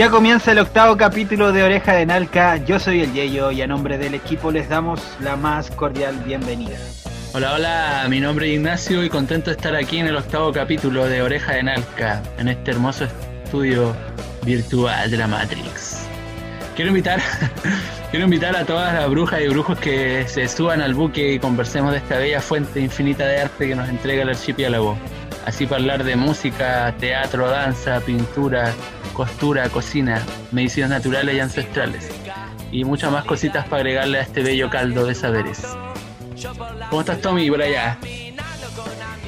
Ya comienza el octavo capítulo de Oreja de Nalca. Yo soy el Yeyo y a nombre del equipo les damos la más cordial bienvenida. Hola, hola, mi nombre es Ignacio y contento de estar aquí en el octavo capítulo de Oreja de Nalca, en este hermoso estudio virtual de la Matrix. Quiero invitar, quiero invitar a todas las brujas y brujos que se suban al buque y conversemos de esta bella fuente infinita de arte que nos entrega el archipiélago. Así hablar de música, teatro, danza, pintura, costura, cocina, medicinas naturales y ancestrales, y muchas más cositas para agregarle a este bello caldo de saberes. ¿Cómo estás, Tommy, por allá?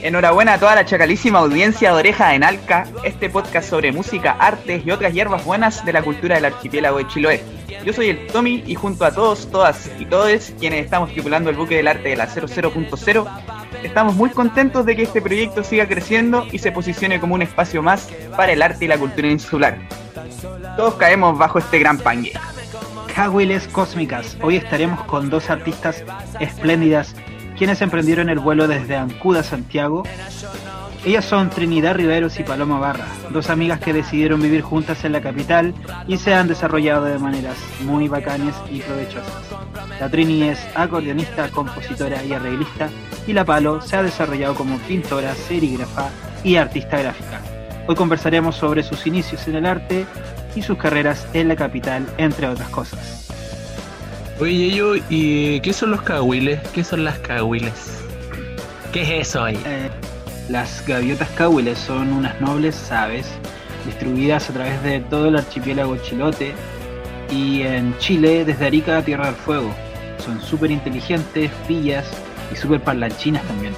Enhorabuena a toda la chacalísima audiencia de Oreja en Alca, este podcast sobre música, artes y otras hierbas buenas de la cultura del archipiélago de Chiloé. Yo soy el Tommy y junto a todos, todas y todos quienes estamos tripulando el buque del arte de la 00.0, estamos muy contentos de que este proyecto siga creciendo y se posicione como un espacio más para el arte y la cultura insular. Todos caemos bajo este gran pangue. Cahuiles Cósmicas. Hoy estaremos con dos artistas espléndidas quienes emprendieron el vuelo desde Ancuda Santiago. Ellas son Trinidad Riveros y Paloma Barra, dos amigas que decidieron vivir juntas en la capital y se han desarrollado de maneras muy bacanes y provechosas. La Trini es acordeonista, compositora y arreglista y la Palo se ha desarrollado como pintora, serígrafa y artista gráfica. Hoy conversaremos sobre sus inicios en el arte y sus carreras en la capital, entre otras cosas. Oye, yo, ¿y qué son los cahuiles? ¿Qué son las cahuiles? ¿Qué es eso ahí? Eh, las gaviotas cahuiles son unas nobles aves distribuidas a través de todo el archipiélago chilote y en Chile desde Arica a Tierra del Fuego. Son súper inteligentes, pillas y súper parlanchinas también.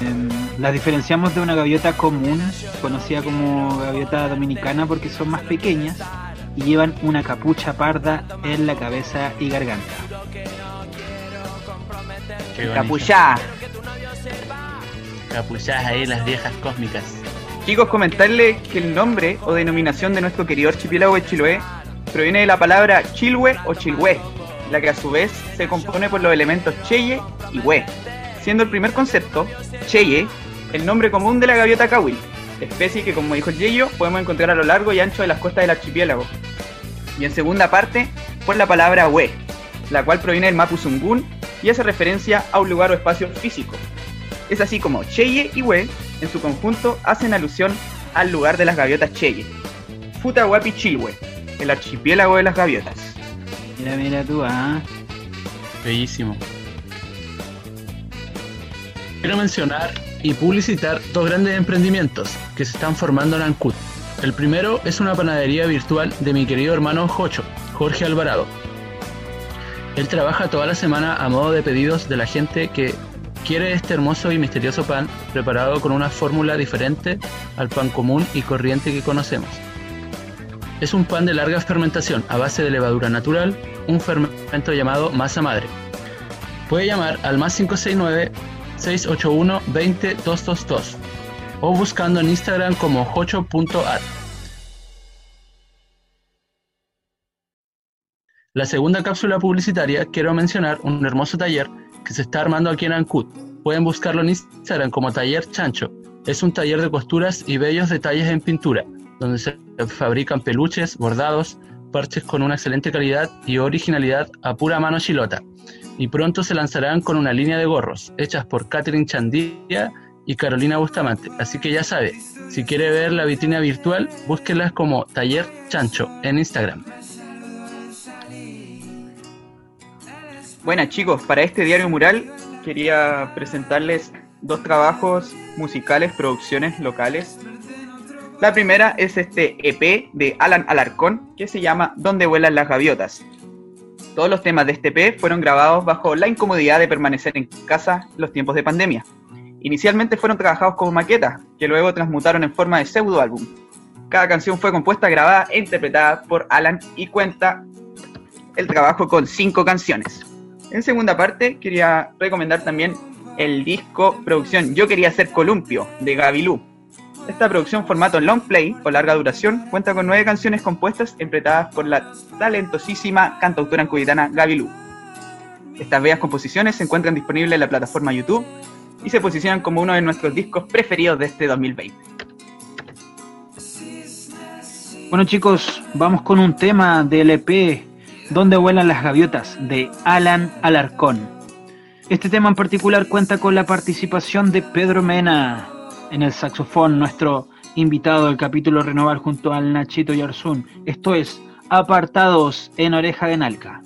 Em, las diferenciamos de una gaviota común, conocida como gaviota dominicana, porque son más pequeñas y llevan una capucha parda en la cabeza y garganta. Capuchá. Capuchás ahí las viejas cósmicas. Chicos, comentarles que el nombre o denominación de nuestro querido archipiélago de Chiloé proviene de la palabra chilhue o chilhue, la que a su vez se compone por los elementos cheye y hue, siendo el primer concepto, cheye, el nombre común de la gaviota cahuil, especie que como dijo el Yeyo podemos encontrar a lo largo y ancho de las costas del archipiélago. Y en segunda parte, por la palabra hue, la cual proviene del mapuzungún y hace referencia a un lugar o espacio físico. Es así como Cheye y Hue, en su conjunto, hacen alusión al lugar de las gaviotas Cheye. Futahuapi Chilhue, el archipiélago de las gaviotas. Mira, mira tú, ah. Bellísimo. Quiero mencionar y publicitar dos grandes emprendimientos que se están formando en Ancud. El primero es una panadería virtual de mi querido hermano Jocho, Jorge Alvarado. Él trabaja toda la semana a modo de pedidos de la gente que quiere este hermoso y misterioso pan preparado con una fórmula diferente al pan común y corriente que conocemos. Es un pan de larga fermentación a base de levadura natural, un fermento llamado masa madre. Puede llamar al más 569 681 20 222 o buscando en Instagram como jocho.art. La segunda cápsula publicitaria quiero mencionar un hermoso taller que se está armando aquí en Ancud. Pueden buscarlo en Instagram como Taller Chancho. Es un taller de costuras y bellos detalles en pintura, donde se fabrican peluches, bordados, parches con una excelente calidad y originalidad a pura mano chilota. Y pronto se lanzarán con una línea de gorros, hechas por Catherine Chandía y Carolina Bustamante. Así que ya sabe, si quiere ver la vitrina virtual, búsquelas como Taller Chancho en Instagram. Buenas chicos, para este diario mural quería presentarles dos trabajos musicales, producciones locales. La primera es este EP de Alan Alarcón que se llama Donde vuelan las gaviotas. Todos los temas de este EP fueron grabados bajo la incomodidad de permanecer en casa los tiempos de pandemia. Inicialmente fueron trabajados como maquetas, que luego transmutaron en forma de pseudo álbum. Cada canción fue compuesta, grabada e interpretada por Alan y cuenta el trabajo con cinco canciones. En segunda parte, quería recomendar también el disco producción Yo quería ser columpio de Gabilú. Esta producción formato long play o larga duración cuenta con nueve canciones compuestas interpretadas por la talentosísima cantautora ancuditana Gabilú. Estas bellas composiciones se encuentran disponibles en la plataforma YouTube y se posicionan como uno de nuestros discos preferidos de este 2020. Bueno chicos, vamos con un tema del EP Donde vuelan las gaviotas de Alan Alarcón. Este tema en particular cuenta con la participación de Pedro Mena en el saxofón, nuestro invitado del capítulo Renovar junto al Nachito Yarzún. Esto es Apartados en Oreja de Nalca.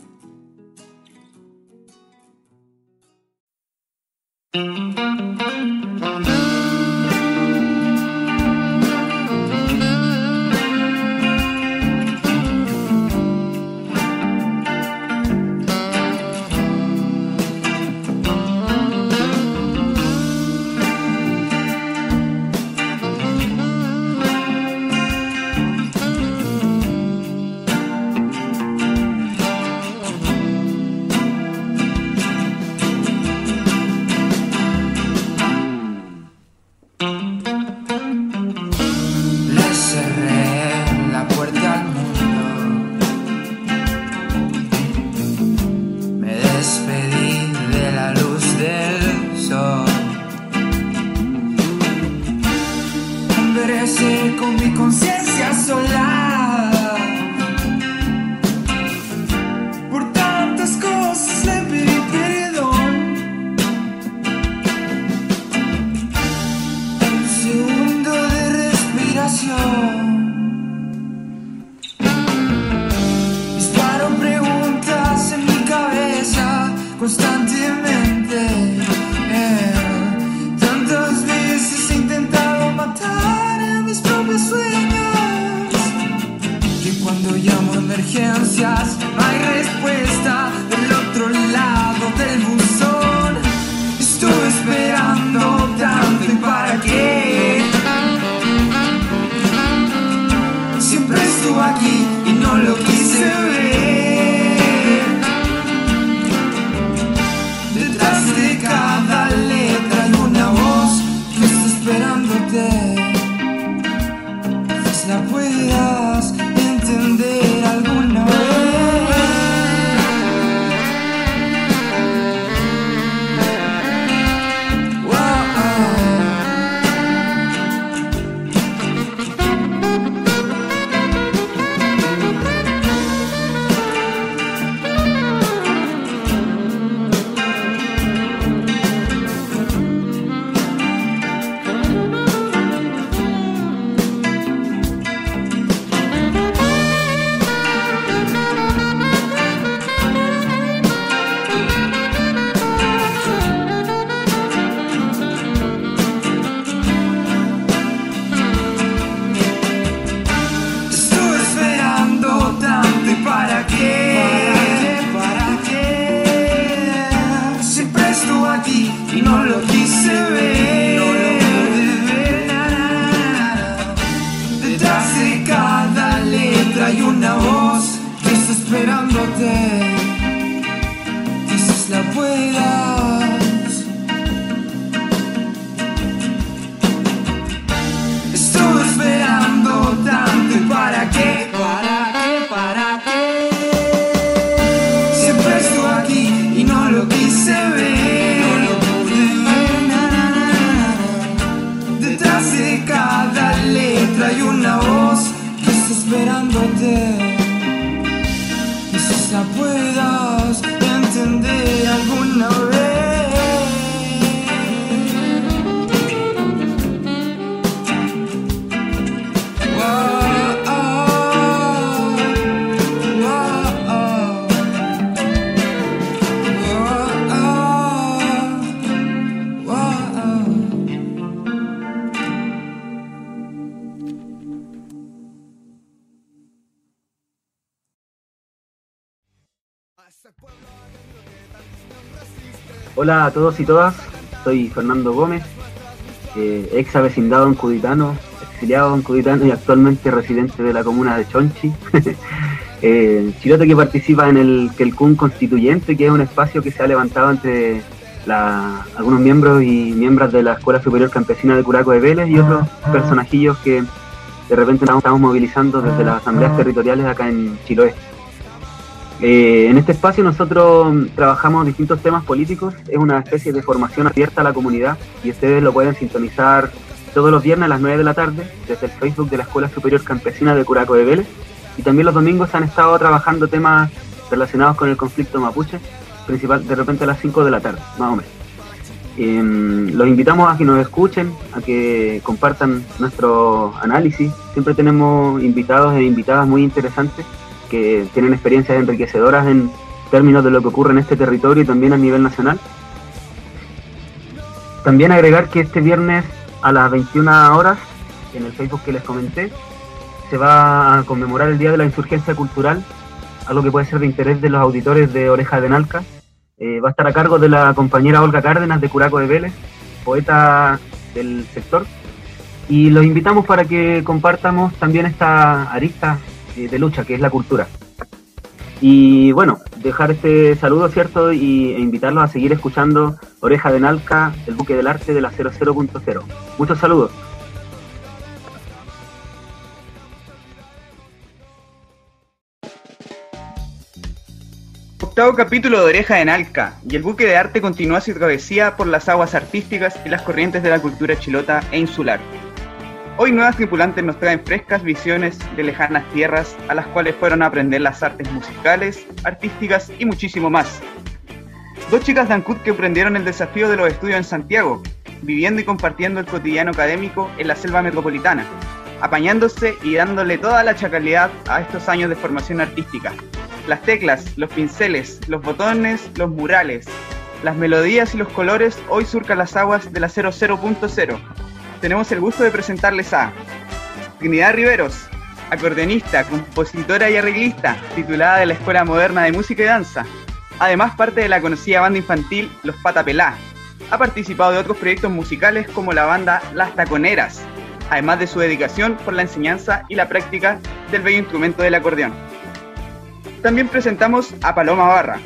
Hola a todos y todas, soy Fernando Gómez, eh, ex avecindado en Cuditano, exiliado en Cuditano y actualmente residente de la comuna de Chonchi. eh, chilote que participa en el Quelcún Constituyente, que es un espacio que se ha levantado entre la, algunos miembros y miembros de la Escuela Superior Campesina de Curaco de Vélez y otros personajillos que de repente estamos, estamos movilizando desde las asambleas territoriales acá en Chiloé. Eh, en este espacio nosotros trabajamos distintos temas políticos, es una especie de formación abierta a la comunidad y ustedes lo pueden sintonizar todos los viernes a las 9 de la tarde desde el Facebook de la Escuela Superior Campesina de Curaco de Vélez y también los domingos han estado trabajando temas relacionados con el conflicto mapuche, principal de repente a las 5 de la tarde, más o menos. Eh, los invitamos a que nos escuchen, a que compartan nuestro análisis. Siempre tenemos invitados e invitadas muy interesantes que tienen experiencias enriquecedoras en términos de lo que ocurre en este territorio y también a nivel nacional. También agregar que este viernes a las 21 horas, en el Facebook que les comenté, se va a conmemorar el Día de la Insurgencia Cultural, algo que puede ser de interés de los auditores de Oreja de Nalca. Eh, va a estar a cargo de la compañera Olga Cárdenas de Curaco de Vélez, poeta del sector. Y los invitamos para que compartamos también esta arista de lucha, que es la cultura. Y bueno, dejar este saludo, ¿cierto? Y, e invitarlos a seguir escuchando Oreja de Nalca, el buque del arte de la 00.0. Muchos saludos. Octavo capítulo de Oreja de Nalca, y el buque de arte continúa su travesía por las aguas artísticas y las corrientes de la cultura chilota e insular. Hoy nuevas tripulantes nos traen frescas visiones de lejanas tierras a las cuales fueron a aprender las artes musicales, artísticas y muchísimo más. Dos chicas de Ancud que aprendieron el desafío de los estudios en Santiago, viviendo y compartiendo el cotidiano académico en la selva metropolitana, apañándose y dándole toda la chacalidad a estos años de formación artística. Las teclas, los pinceles, los botones, los murales, las melodías y los colores hoy surcan las aguas de la 00.0 tenemos el gusto de presentarles a Trinidad Riveros, acordeonista, compositora y arreglista, titulada de la Escuela Moderna de Música y Danza. Además, parte de la conocida banda infantil Los Patapelá. Ha participado de otros proyectos musicales como la banda Las Taconeras, además de su dedicación por la enseñanza y la práctica del bello instrumento del acordeón. También presentamos a Paloma Barra,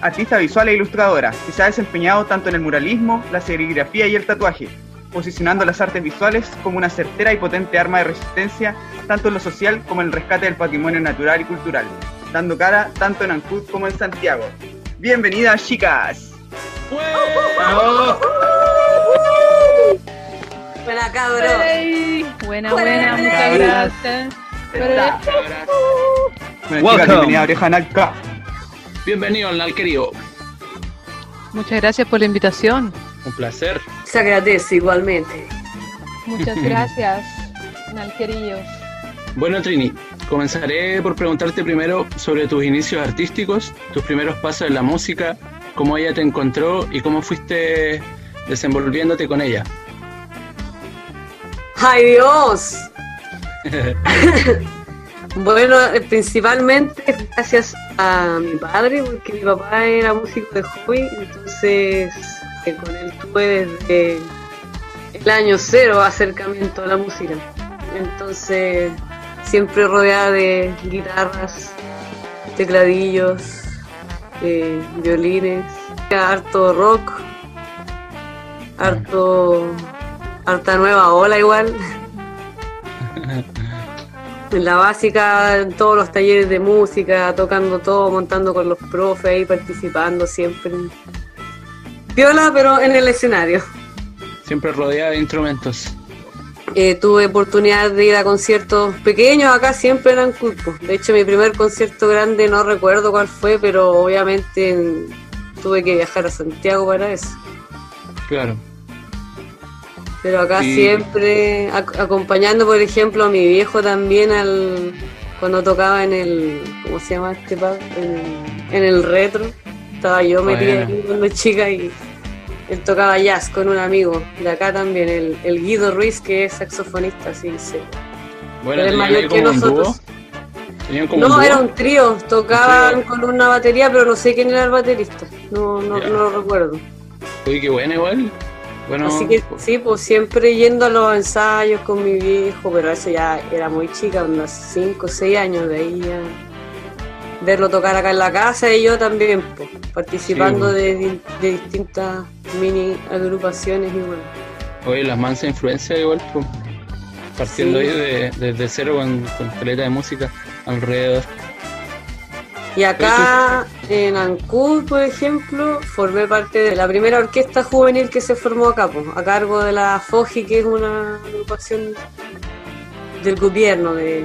artista visual e ilustradora, que se ha desempeñado tanto en el muralismo, la serigrafía y el tatuaje, posicionando las artes visuales como una certera y potente arma de resistencia, tanto en lo social como en el rescate del patrimonio natural y cultural, dando cara tanto en Ancud como en Santiago. Bienvenidas, chicas. Buena cabro. Buena, buena, muchas gracias. Chicas, bienvenida a Oreja Nalca. Bienvenido al querido. Muchas gracias por la invitación. Un placer. Se agradece igualmente. Muchas gracias, Nalquerillos. Bueno, Trini, comenzaré por preguntarte primero sobre tus inicios artísticos, tus primeros pasos en la música, cómo ella te encontró y cómo fuiste desenvolviéndote con ella. ¡Ay Dios! bueno, principalmente gracias a mi padre, porque mi papá era músico de hobby, entonces con él tuve desde el año cero acercamiento a la música. Entonces, siempre rodeada de guitarras, tecladillos, violines, harto rock, harto, harta nueva ola igual. En la básica, en todos los talleres de música, tocando todo, montando con los profes ahí, participando siempre. Viola, pero en el escenario. Siempre rodeada de instrumentos. Eh, tuve oportunidad de ir a conciertos pequeños, acá siempre eran culpos. De hecho, mi primer concierto grande no recuerdo cuál fue, pero obviamente tuve que viajar a Santiago para eso. Claro. Pero acá Y- siempre ac- acompañando, por ejemplo, a mi viejo también al cuando tocaba en el ¿cómo se llama este pub? En el, en el retro. Estaba yo metida ahí cuando chica y él tocaba jazz con un amigo de acá también, el, el Guido Ruiz, que es saxofonista, que sí. Bueno, Él es ¿tenían mayor que nosotros. ¿Tenían como un No, era un trío, tocaban con una batería, pero no sé quién era el baterista. No, no, no lo recuerdo. Uy, qué bueno igual. Bueno, Así que sí, pues siempre yendo a los ensayos con mi viejo, pero eso ya era muy chica, unos 5 o 6 años de ahí ya. Verlo tocar acá en la casa y yo también, pues, participando Sí, de, de distintas mini agrupaciones bueno. oye, las mansas influencias igual, pues, partiendo Sí. ahí de- desde cero con, con caleta de música alrededor. Y acá en Ancud, por ejemplo, formé parte de la primera orquesta juvenil que se formó acá, pues, a cargo de la FOGI, que es una agrupación del gobierno de,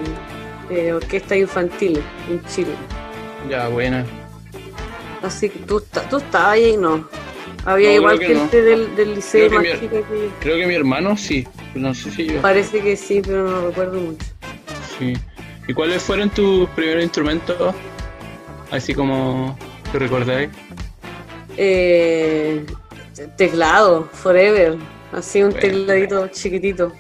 de orquestas infantiles en Chile. Ya, buena. Así que tú, tú estabas ahí, no. Había No, igual que gente del, del liceo Creo más mi- chica que. Creo que mi hermano sí, no sé si yo. Parece que sí, pero no recuerdo mucho. Sí. ¿Y cuáles fueron tus primeros instrumentos? Así como te recordáis. Eh, teclado, forever. Así un Bueno. tecladito chiquitito.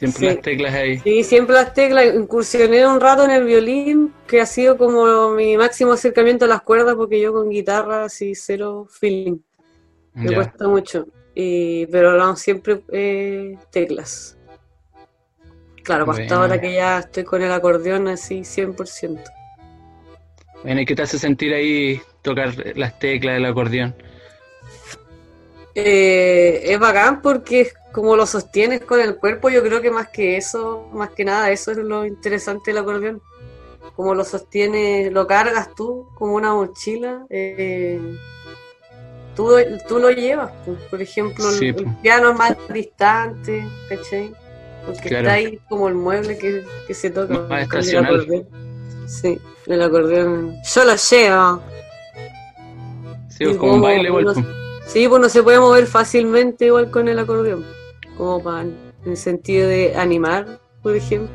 Siempre Sí. las teclas ahí. Sí, siempre las teclas. Incursioné un rato en el violín, que ha sido como mi máximo acercamiento a las cuerdas, porque yo con guitarra así cero feeling. Me Ya. cuesta mucho. Y, pero no, siempre eh, teclas. Claro, pues hasta Bueno. ahora que ya estoy con el acordeón así 100%. Bueno, ¿y qué te hace sentir ahí tocar las teclas del acordeón? Eh, es bacán porque es como lo sostienes con el cuerpo, yo creo que más que eso, más que nada, eso es lo interesante del acordeón. Como lo sostienes, lo cargas tú como una mochila, eh, tú, tú lo llevas. pues. Por ejemplo, el- Sí, el, pues. piano es más distante, ¿cachai? Porque Claro. está ahí como el mueble que, que se toca. Más el estacional. acordeón. Sí, el acordeón. Yo lo llevo. Sí, Y como un como baile igual. unos- pues. Sí, pues no se puede mover fácilmente igual con el acordeón. Como para, en el sentido de animar, por ejemplo.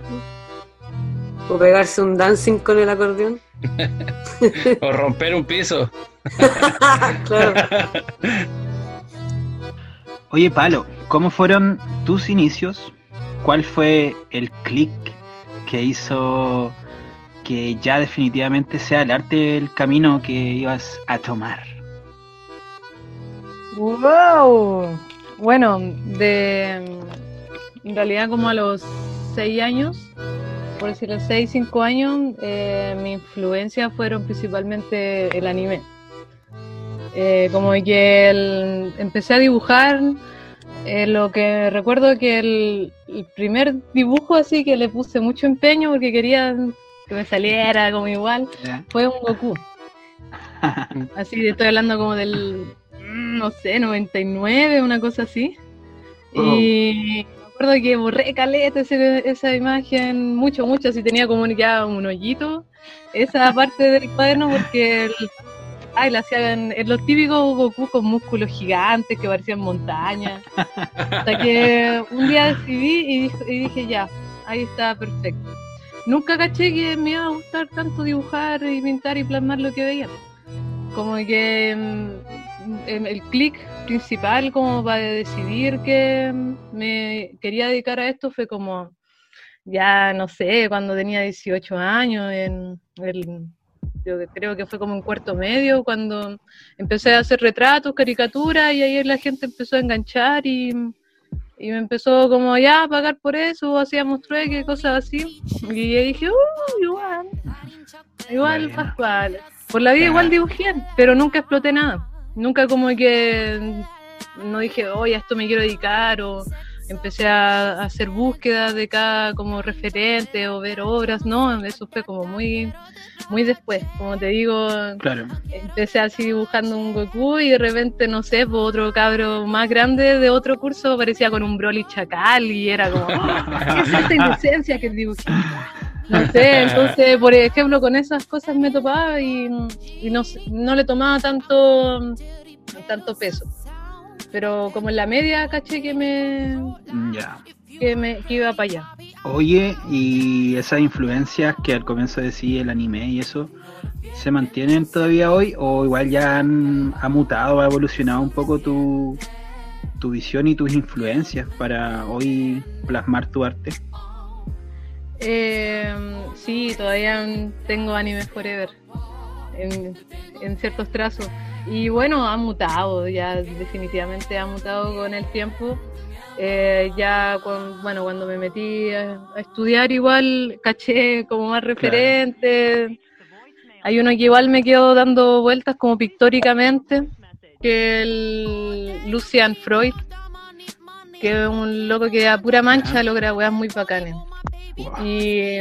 O pegarse un dancing con el acordeón. O romper un piso. claro. Oye, Palo, ¿cómo fueron tus inicios? ¿Cuál fue el clic que hizo que ya definitivamente sea el arte el camino que ibas a tomar? ¡Wow! Bueno, de en realidad como a los 6 años, por decir los 6, 5 años, eh, mi influencia fueron principalmente el anime. Eh, como que el- empecé a dibujar, eh, lo que recuerdo que el, el primer dibujo así que le puse mucho empeño porque quería que me saliera como igual, fue un Goku. Así estoy hablando como del, no sé, 99, una cosa así. Y me acuerdo que borré caleta ese- esa imagen, mucho, mucho, así tenía como ya un hoyito, esa parte del cuaderno porque el, ay, la hacían los típicos Goku con músculos gigantes que parecían montañas. Hasta que un día decidí y dije, y dije ya, ahí está perfecto. Nunca caché que me iba a gustar tanto dibujar y pintar y plasmar lo que veía. Como que mm, el clic principal como para decidir que mm, me quería dedicar a esto fue como ya no sé, cuando tenía 18 años, en el, yo creo que fue como en cuarto medio, cuando empecé a hacer retratos, caricaturas y ahí la gente empezó a enganchar y, y me empezó como ya a pagar por eso, hacíamos trueque, cosas así. Y yo dije, uh, igual, igual. Pascual. Por la vida igual dibujé, pero nunca exploté nada. Nunca como que no dije, oye, a esto me quiero dedicar o empecé a, a hacer búsquedas de cada como referente o ver obras, no, eso fue como muy muy después, como te digo, Claro. empecé así dibujando un Goku y de repente, no sé, pues otro cabro más grande de otro curso aparecía con un Broly chacal y era como, "Oh, ¿qué es esta inocencia que dibujé? No sé, entonces, por ejemplo, con esas cosas me topaba y, y no, no le tomaba tanto, tanto peso. Pero como en la media caché que me, Ya. que me que iba para allá. Oye, y esas influencias que al comienzo decía el anime y eso, ¿se mantienen todavía hoy o igual ya han, ha mutado, ha evolucionado un poco tu, tu visión y tus influencias para hoy plasmar tu arte? Eh, sí, todavía tengo Anime Forever en, en ciertos trazos. y bueno, ha mutado, ya definitivamente ha mutado con el tiempo. Eh, ya con, bueno, cuando me metí a, estudiar igual caché como más referente. Hay uno que igual me quedó dando vueltas como pictóricamente, que el Lucian Freud, que es un loco que a pura mancha logra weas muy bacanes. Y,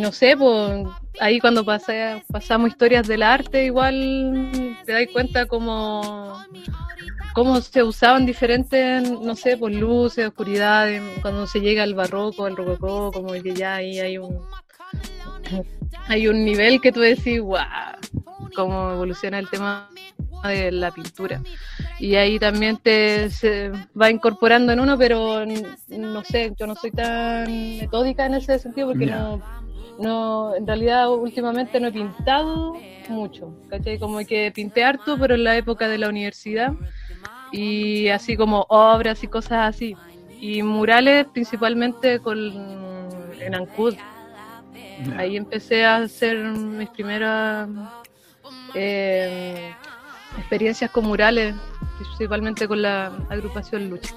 no sé, pues ahí cuando pasamos historias del arte, igual te das cuenta como cómo se usaban diferentes, no sé, por luces, oscuridades, cuando se llega al barroco, al rococó, como que ya ahí hay un hay un nivel que tú decís, wow, cómo evoluciona el tema de la pintura. Y ahí también te se va incorporando en uno, pero no sé, yo no soy tan metódica en ese sentido porque no, no, en realidad últimamente no he pintado mucho, ¿cachai? Como que pinté harto, pero en la época de la universidad y así como obras y cosas así. Y murales principalmente con, en Ancud. Ahí empecé a hacer mis primeras eh, experiencias con murales, principalmente con la agrupación Lucha.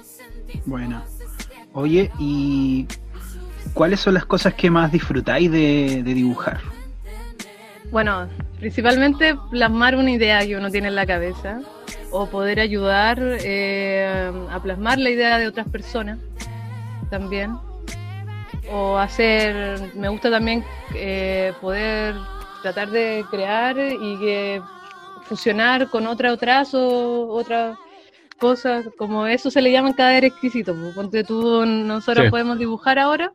Bueno, oye, ¿y cuáles son las cosas que más disfrutáis de dibujar? Bueno, principalmente plasmar una idea que uno tiene en la cabeza o poder ayudar eh, a plasmar la idea de otras personas también. O hacer, me gusta también eh, poder tratar de crear y que fusionar con otra trazo, otra cosas, como eso se le llama cadáver exquisito. Porque tú, nosotros podemos dibujar ahora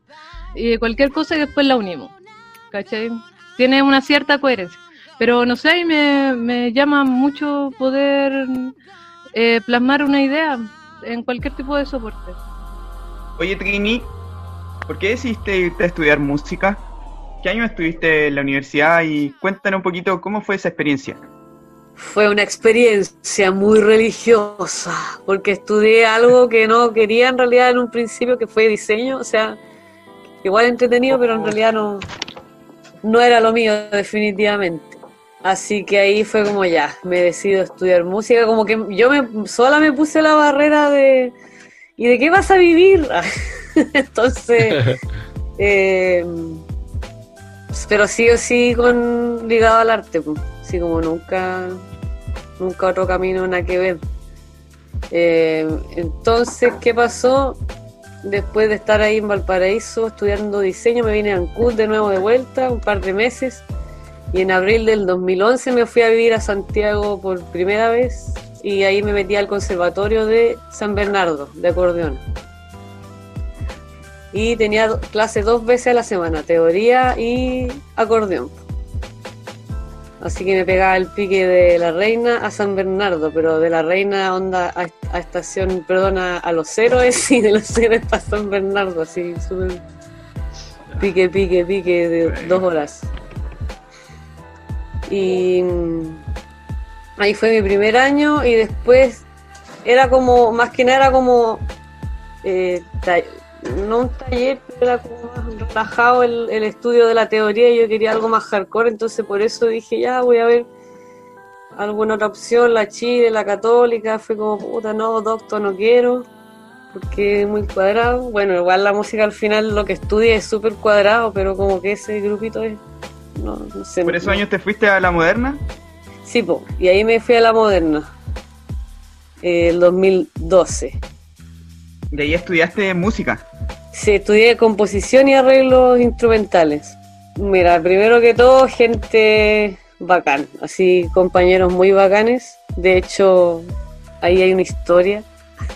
y cualquier cosa y después la unimos. ¿Cachai? Tiene una cierta coherencia. Pero no sé, me, me llama mucho poder eh, plasmar una idea en cualquier tipo de soporte. Oye, Trini, ¿por qué decidiste irte a estudiar música? ¿Qué año estuviste en la universidad? Y cuéntanos un poquito cómo fue esa experiencia. Fue una experiencia muy religiosa, porque estudié algo que no quería en realidad en un principio, que fue diseño, o sea, igual entretenido, pero en realidad no, no era lo mío definitivamente. Así que ahí fue como ya, me decido estudiar música, como que yo me sola me puse la barrera de ¿y de qué vas a vivir? Entonces, eh, pero sí o sí con ligado al arte, pues. así como nunca, nunca otro camino nada que ver. Eh, entonces, ¿qué pasó? Después de estar ahí en Valparaíso estudiando diseño, me vine a Ancud de nuevo de vuelta, un par de meses y en abril del 2011 me fui a vivir a Santiago por primera vez y ahí me metí al conservatorio de San Bernardo, de acordeón. Y tenía clase dos veces a la semana, teoría y acordeón. Así que me pegaba el pique de la reina a San Bernardo, pero de la reina onda a, estación, perdona, a, los héroes y de los héroes para San Bernardo, así súper pique, pique, pique de dos horas. Y ahí fue mi primer año y después era como, más que nada era como, eh, no un taller, pero era como más relajado el, estudio de la teoría y yo quería algo más hardcore, entonces por eso dije, ya voy a ver alguna otra opción, la Chile, la católica, fue como, puta, no, doctor, no quiero, porque es muy cuadrado. Bueno, igual la música al final lo que estudia es súper cuadrado, pero como que ese grupito es ¿Por esos años te fuiste a la moderna? Sí, y ahí me fui a la moderna, el 2012. ¿De ahí estudiaste música? Sí, estudié composición y arreglos instrumentales. Mira, primero que todo, gente bacán, así compañeros muy bacanes. De hecho, ahí hay una historia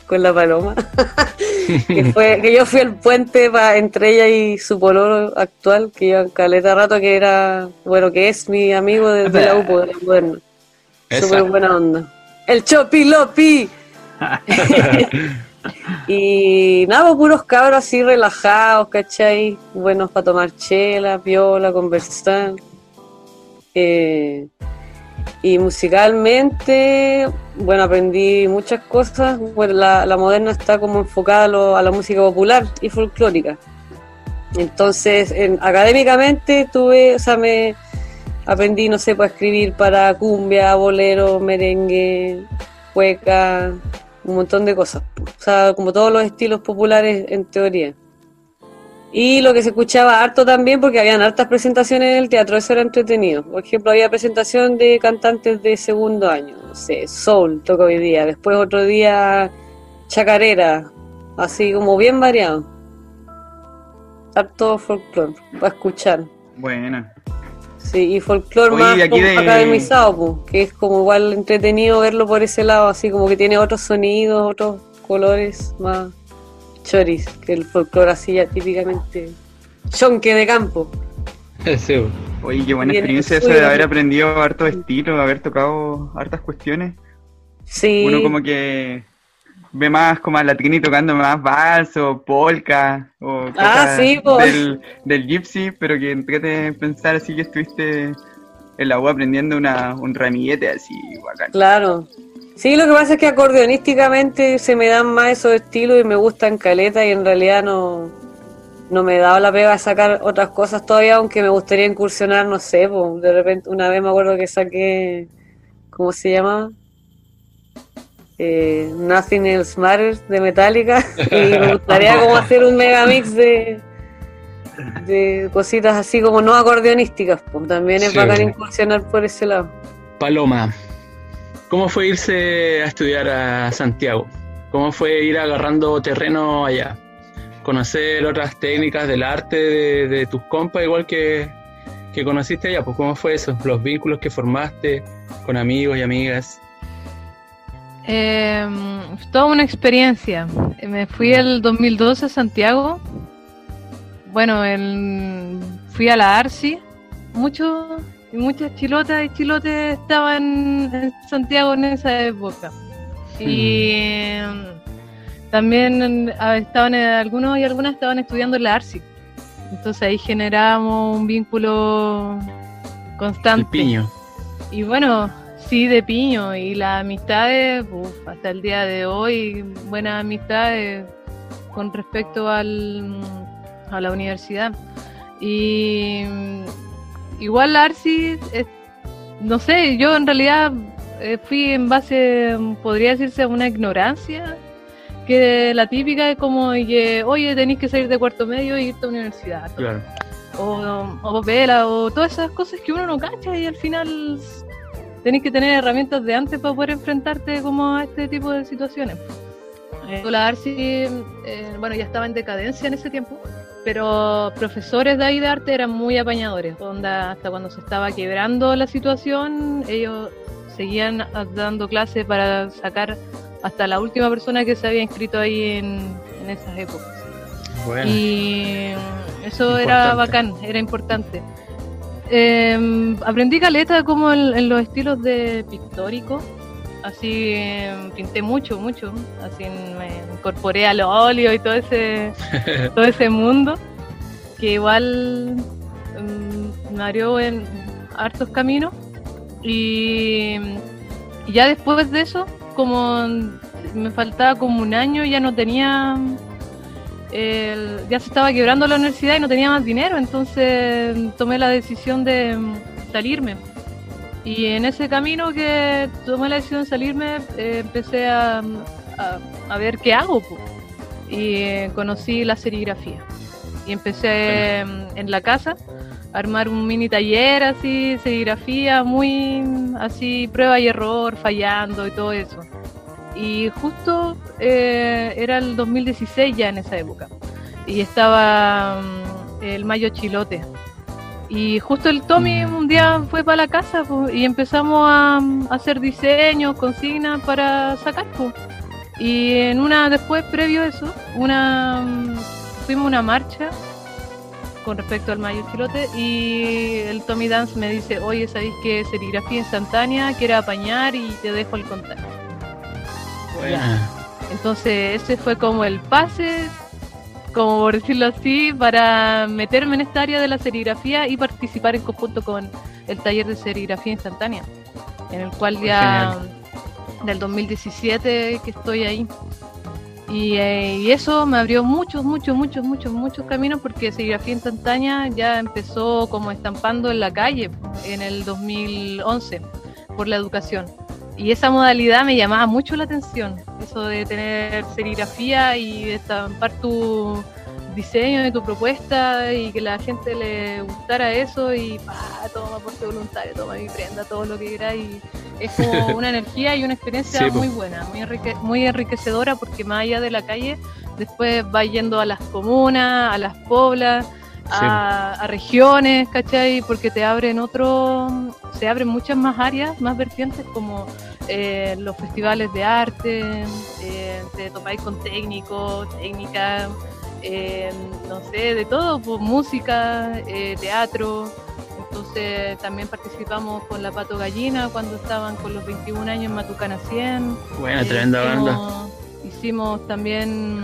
con la paloma. que, fue, que yo fui el puente entre ella y su poloro actual, que lleva caleta rato, que era, bueno, que es mi amigo de, la UPO, de la moderna. Súper buena onda. El Chopi Lopi. y nada, pues, puros cabros así relajados, ¿cachai? Buenos para tomar chela, piola, conversar. Eh, y musicalmente, bueno, aprendí muchas cosas. Bueno, la, moderna está como enfocada a, la música popular y folclórica. Entonces, académicamente tuve, o sea, me, aprendí, no sé, para escribir para cumbia, bolero, merengue, cueca, un montón de cosas. O sea, como todos los estilos populares en teoría. Y lo que se escuchaba harto también, porque habían hartas presentaciones en el teatro, eso era entretenido. Por ejemplo, había presentación de cantantes de segundo año, no sé, soul toca hoy día, después otro día chacarera, así como bien variado. Harto folclore, para escuchar. Buena. Sí, y folclore más academizado, que es como igual entretenido verlo por ese lado, así como que tiene otros sonidos, otros colores más choris que el folclore así ya típicamente chonque de campo. Sí. Oye, qué buena experiencia eso de haber aprendido harto estilo, haber tocado hartas cuestiones. Sí. Uno como que ve más como a Latini tocando más vals o polka o ah, sí, del, del gypsy, pero que de pensar así que estuviste en la U aprendiendo una, un ramillete así bacán. Claro, Sí, lo que pasa es que acordeonísticamente se me dan más esos estilos y me gustan caleta y en realidad no, no me he dado la pega a sacar otras cosas todavía, aunque me gustaría incursionar, no sé, de repente una vez me acuerdo que saqué, ¿cómo se llama? Eh, Nothing Else Matters de Metallica y me gustaría como hacer un megamix de, de cositas así como no acordeonísticas, pues también es bacán incursionar por ese lado. Paloma, ¿Cómo fue irse a estudiar a Santiago? ¿Cómo fue ir agarrando terreno allá? Conocer otras técnicas del arte de, tus compas, igual que, que conociste allá. Pues, ¿Cómo fue eso? Los vínculos que formaste con amigos y amigas. Eh, toda una experiencia. Me fui el 2012 a Santiago. Bueno, fui a la ARSI. Mucho, y muchas chilotas y chilotes estaban en Santiago en esa época. Y mm, también ah, estaban eh, algunos y algunas estaban estudiando en la ARSI. Entonces ahí generábamos un vínculo constante. De piño. Y bueno, sí, de piño. Y las amistades, hasta el día de hoy, buenas amistades con respecto al, a la universidad. Y igual Arsi, no sé, yo en realidad eh, fui en base, podría decirse, a una ignorancia, que la típica es como que, oye, tenéis que salir de cuarto medio y irte a la universidad. O, o vela, o todas esas cosas que uno no cacha y al final tenéis que tener herramientas de antes para poder enfrentarte como a este tipo de situaciones. Eh, la Arsi, eh, bueno, ya estaba en decadencia en ese tiempo pero profesores de ahí de arte eran muy apañadores. Onda, hasta cuando se estaba quebrando la situación, ellos seguían dando clases para sacar hasta la última persona que se había inscrito ahí en, esas épocas. Y eso era bacán, era importante. Em, aprendí caleta como en, los estilos de pictórico, así em, pinté mucho, mucho, así me incorporé al óleo y todo ese, todo ese mundo, que igual um, me abrió en hartos caminos. Y, ya después de eso, como me faltaba como un año, ya no tenía ya se estaba quebrando la universidad y no tenía más dinero, entonces tomé la decisión de salirme. Y en ese camino que tomé la decisión de salirme, eh, empecé a, a, ver qué hago. Y eh, conocí la serigrafía. Y empecé en la casa a armar un mini taller así, serigrafía, muy así, prueba y error, fallando y todo eso. Y justo eh, era el 2016 ya en esa época. Y estaba mm, el Mayo Chilote. Y justo el Tommy mm. un día fue para la casa y empezamos a, hacer diseños, consignas para sacar. Y en una, después, previo a eso, una fuimos a una marcha con respecto al Mayo Chilote y el Tommy Dance me dice, oye, ¿sabéis que serigrafía instantánea? Quiere apañar y te dejo el contacto. Entonces ese fue como el pase, como por decirlo así, para meterme en esta área de la serigrafía y participar en conjunto con el taller de serigrafía instantánea, en el cual ya del 2017 que estoy ahí. Y, eh, y, eso me abrió muchos, muchos, muchos, muchos, muchos caminos porque serigrafía instantánea ya empezó como estampando en la calle en el 2011 por la educación. Y esa modalidad me llamaba mucho la atención, eso de tener serigrafía y estampar tu diseño de tu propuesta y que la gente le gustara eso y pa, toma aporte voluntario, toma mi prenda, todo lo que queráis. Es como una energía y una experiencia muy buena, muy, muy enriquecedora porque más allá de la calle, después va yendo a las comunas, a las poblas, a, regiones, ¿cachai? Porque te abren otro, se abren muchas más áreas, más vertientes como eh, los festivales de arte, eh, te topáis con técnicos, técnicas, eh, no sé, de todo, pues, música, teatro. Entonces también participamos con la Pato Gallina cuando estaban con los 21 años en Matucana 100. Buena, tremenda banda. Hicimos también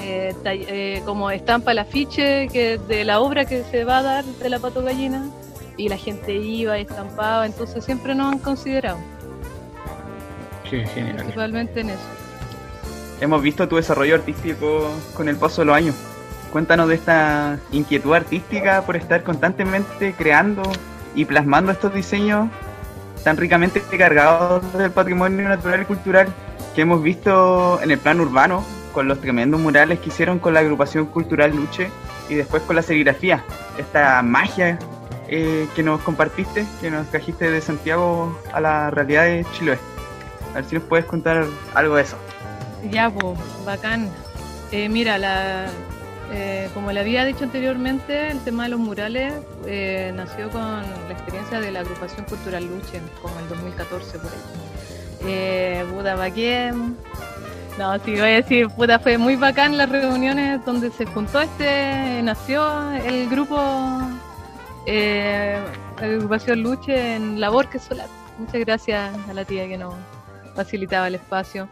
eh, eh, como estampa el afiche que de la obra que se va a dar de la pato gallina y la gente iba y estampaba, entonces siempre nos han considerado. Qué genial. Principalmente en eso. Hemos visto tu desarrollo artístico con el paso de los años. Cuéntanos de esta inquietud artística por estar constantemente creando y plasmando estos diseños tan ricamente cargados del patrimonio natural y cultural que hemos visto en el plan urbano con los tremendos murales que hicieron con la agrupación cultural Luche y después con la serigrafía, esta magia eh, que nos compartiste, que nos trajiste de Santiago a la realidad de Chiloé. A ver si nos puedes contar algo de eso. Ya, pues, bacán. Eh, mira, eh, como le había dicho anteriormente, el tema de los murales nació con la experiencia de la agrupación cultural Luche, como el 2014 por ahí. Buda Baquem, no, sí, voy a decir, puta, fue muy bacán las reuniones donde se juntó este, nació el grupo, eh, la agrupación Luche en Labor que Solar. Muchas gracias a la tía que nos facilitaba el espacio.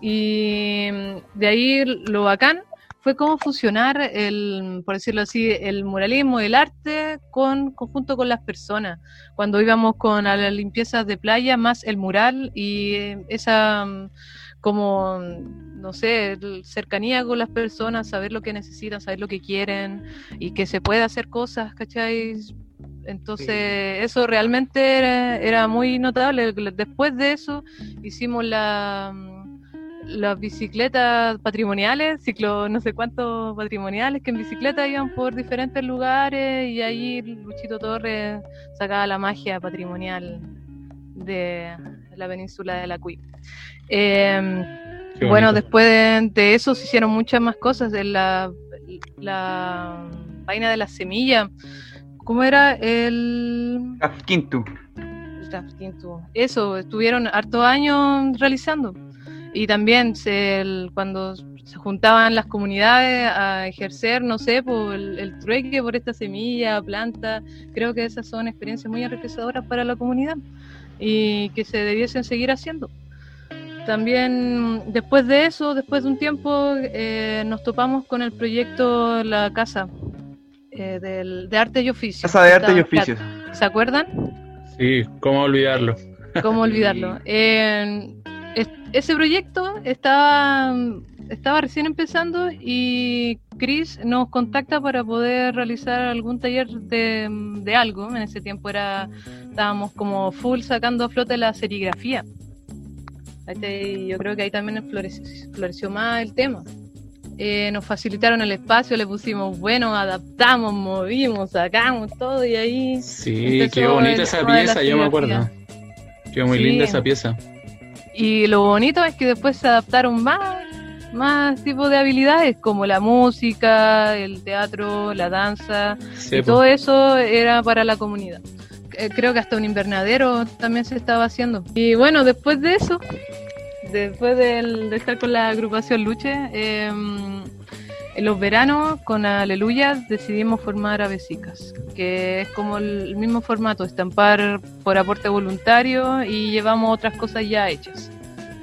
Y mm, de ahí lo bacán fue cómo fusionar el, por decirlo así, el muralismo, el arte con conjunto con las personas. Cuando íbamos con las limpiezas de playa, más el mural y esa mm, como, no sé, cercanía con las personas, saber lo que necesitan, saber lo que quieren y que se puede hacer cosas, ¿cachai? Entonces, eso realmente era, muy notable. Después de eso, hicimos la, las bicicletas patrimoniales, ciclo no sé cuántos patrimoniales, que en bicicleta iban por diferentes lugares y ahí Luchito Torres sacaba la magia patrimonial de la península de la Cui. Em, bueno, después de, eso se hicieron muchas más cosas. De la, la vaina de la semilla. ¿Cómo era el...? Tafkintu. Eso, estuvieron harto años realizando. Y también se, cuando se juntaban las comunidades a ejercer, no sé, por el, el, trueque por esta semilla, planta, creo que esas son experiencias muy enriquecedoras para la comunidad y que se debiesen seguir haciendo. También después de eso, después de un tiempo, eh, nos topamos con el proyecto La Casa eh, del, de Arte y Oficio. Casa de Arte y Oficio. ¿Se acuerdan? Sí, ¿cómo olvidarlo? ¿Cómo olvidarlo? ese proyecto estaba, estaba recién empezando y Chris nos contacta para poder realizar algún taller de, de algo. En ese tiempo era estábamos como full sacando a flote la serigrafía. Yo creo que ahí también floreció, más el tema. Eh, nos facilitaron el espacio, le pusimos, bueno, adaptamos, movimos, sacamos todo y ahí... Sí, qué bonita esa pieza, yo me acuerdo. Qué muy linda esa pieza. Y lo bonito es que después se adaptaron más, más tipos de habilidades, como la música, el teatro, la danza, y todo eso era para la comunidad. Eh, creo que hasta un invernadero también se estaba haciendo. Y bueno, después de eso, después de, estar con la agrupación Luche, em, en los veranos con Aleluya decidimos formar Avesicas, que es como el mismo formato, estampar por aporte voluntario y llevamos otras cosas ya hechas,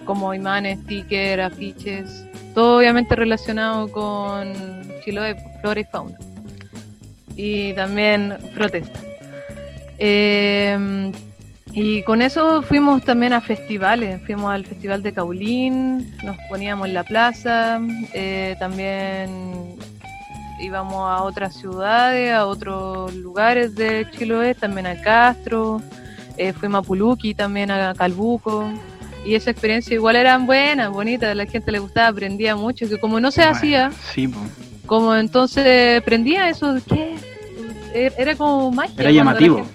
como imanes, stickers, afiches, todo obviamente relacionado con Chiloé, flora y fauna. Y también protesta. Eh, Y con eso fuimos también a festivales, fuimos al Festival de Caulín, nos poníamos en la plaza, eh, también íbamos a otras ciudades, a otros lugares de Chiloé, también a Castro, eh, fuimos a Puluqui, también a Calbuco, y esa experiencia igual eran buenas, bonitas, a la gente le gustaba, aprendía mucho, que como no se hacía, como entonces aprendía eso, ¿qué? Era como magia. Era llamativo.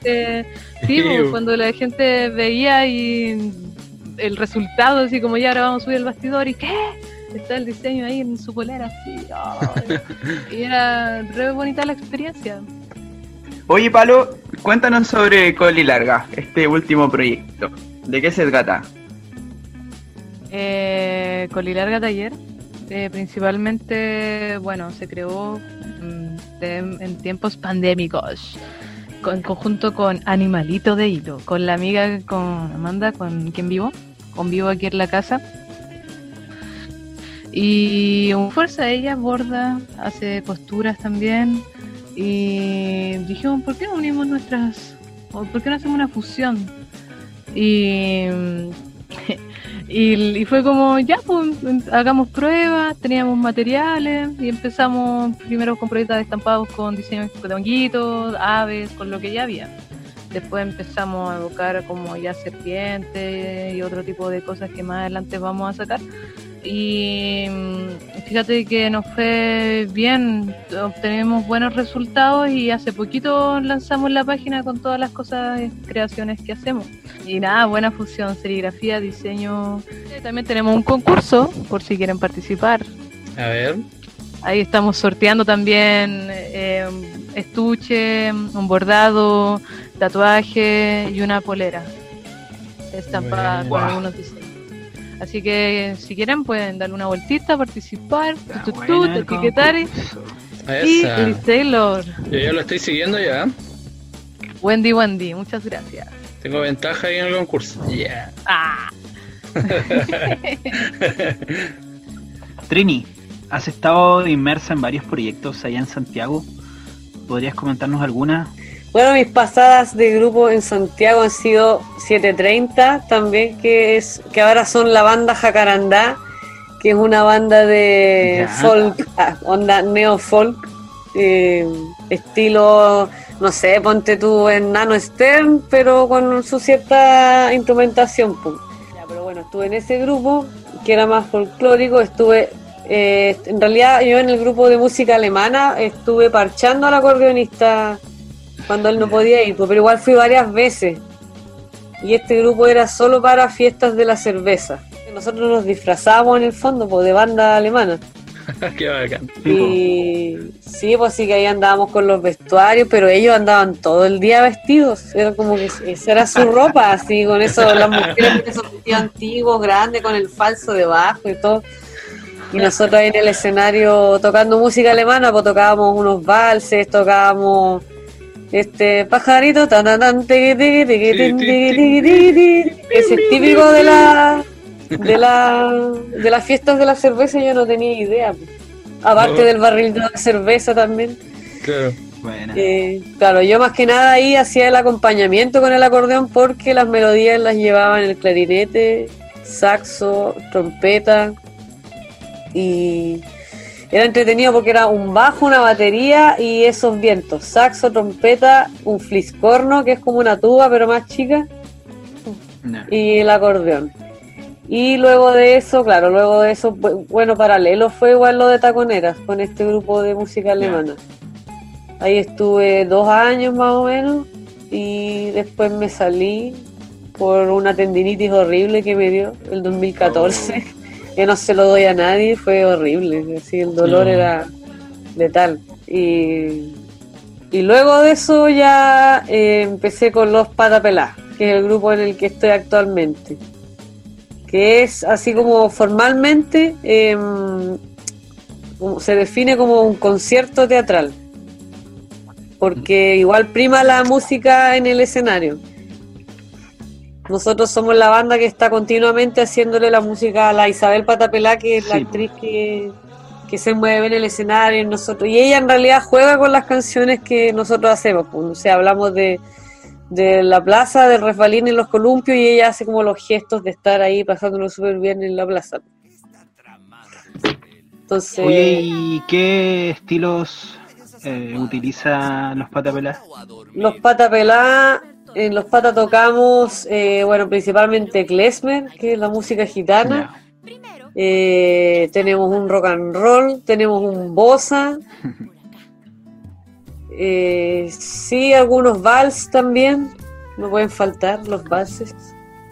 sí, cuando la gente veía y el resultado, así como ya ahora vamos a subir el bastidor y ¿qué? está el diseño ahí en su polera, así. y era re bonita la experiencia. Oye, Palo, cuéntanos sobre Coli Larga, este último proyecto. ¿De qué se trata? Eh, Coli Larga Taller, eh, principalmente, bueno, se creó en tiempos pandémicos en conjunto con Animalito de Hilo, con la amiga, con Amanda, con quien vivo, con vivo aquí en la casa y un fuerza ella borda, hace costuras también. Y dijimos, ¿por qué no unimos nuestras... por qué no hacemos una fusión? Y, y, fue como, ya, pues hagamos pruebas, teníamos materiales y empezamos primero con proyectos de estampados con diseños de honguitos, aves, con lo que ya había. Después empezamos a evocar como ya serpientes y otro tipo de cosas que más adelante vamos a sacar y mm, fíjate que nos fue bien, obtenemos buenos resultados y hace poquito lanzamos la página con todas las cosas, creaciones que hacemos. Y nada, buena fusión, serigrafía, diseño. También tenemos un concurso por si quieren participar. A ver. Ahí estamos sorteando también eh, estuche, un bordado, tatuaje y una polera estampada con algunos diseños. Así que si quieren pueden darle una vueltita, participar, etiquetar y Liz Taylor. Yo ya lo estoy siguiendo ya. Wendy Wendy, muchas gracias. Tengo ventaja ahí en el concurso. Yeah. Ah. Trini, has estado inmersa en varios proyectos allá en Santiago. ¿Podrías comentarnos alguna? Bueno, mis pasadas de grupo en Santiago han sido 730 también, que es que ahora son la banda Jacarandá, que es una banda de folk, ah, onda neo folk, eh, estilo, no sé, ponte tú en Nano Stern, pero con su cierta instrumentación. pero bueno, estuve en ese grupo, que era más folclórico, estuve eh, en realidad yo en el grupo de música alemana estuve parchando al acordeonista cuando él no podía ir, pues, pero igual fui varias veces. Y este grupo era solo para fiestas de la cerveza. Nosotros nos disfrazábamos en el fondo pues, de banda alemana. Qué bacán. Y sí, pues sí que ahí andábamos con los vestuarios, pero ellos andaban todo el día vestidos. Era como que esa era su ropa, así, con eso, las mujeres con esos vestidos antiguos, grandes, con el falso debajo y todo. Y nosotros ahí en el escenario tocando música alemana, pues tocábamos unos valses, tocábamos este pajarito tan es típico de la de la de las fiestas de la cerveza yo no tenía idea aparte del barril de la cerveza también. Claro. Eh, claro yo más que nada ahí hacía el acompañamiento con el acordeón porque las melodías las llevaba en el clarinete saxo trompeta y era entretenido porque era un bajo, una batería y esos vientos. Saxo, trompeta, un fliscorno, que es como una tuba pero más chica. Y el acordeón. Y luego de eso, claro, luego de eso, bueno, paralelo fue igual lo de Taconeras con este grupo de música alemana. Ahí estuve dos años más o menos y después me salí por una tendinitis horrible que me dio el 2014 que no se lo doy a nadie, fue horrible, así el dolor era letal. Y, y luego de eso ya eh, empecé con los Patapelá, que es el grupo en el que estoy actualmente, que es así como formalmente em, se define como un concierto teatral, porque igual prima la música en el escenario nosotros somos la banda que está continuamente haciéndole la música a la Isabel Patapelá, que es la actriz que, se mueve en el escenario. Nosotros, y ella en realidad juega con las canciones que nosotros hacemos. Pues, o sea, hablamos de, de la plaza del resbalín en los columpios y ella hace como los gestos de estar ahí pasándolo súper bien en la plaza. Entonces, Oye, ¿y qué estilos eh, utiliza los patapelás? los pata pelá, en los pata tocamos, eh, bueno, principalmente klezmer, que es la música gitana. Eh, tenemos un rock and roll, tenemos un bossa. Eh, sí, algunos vals también. No pueden faltar los valses.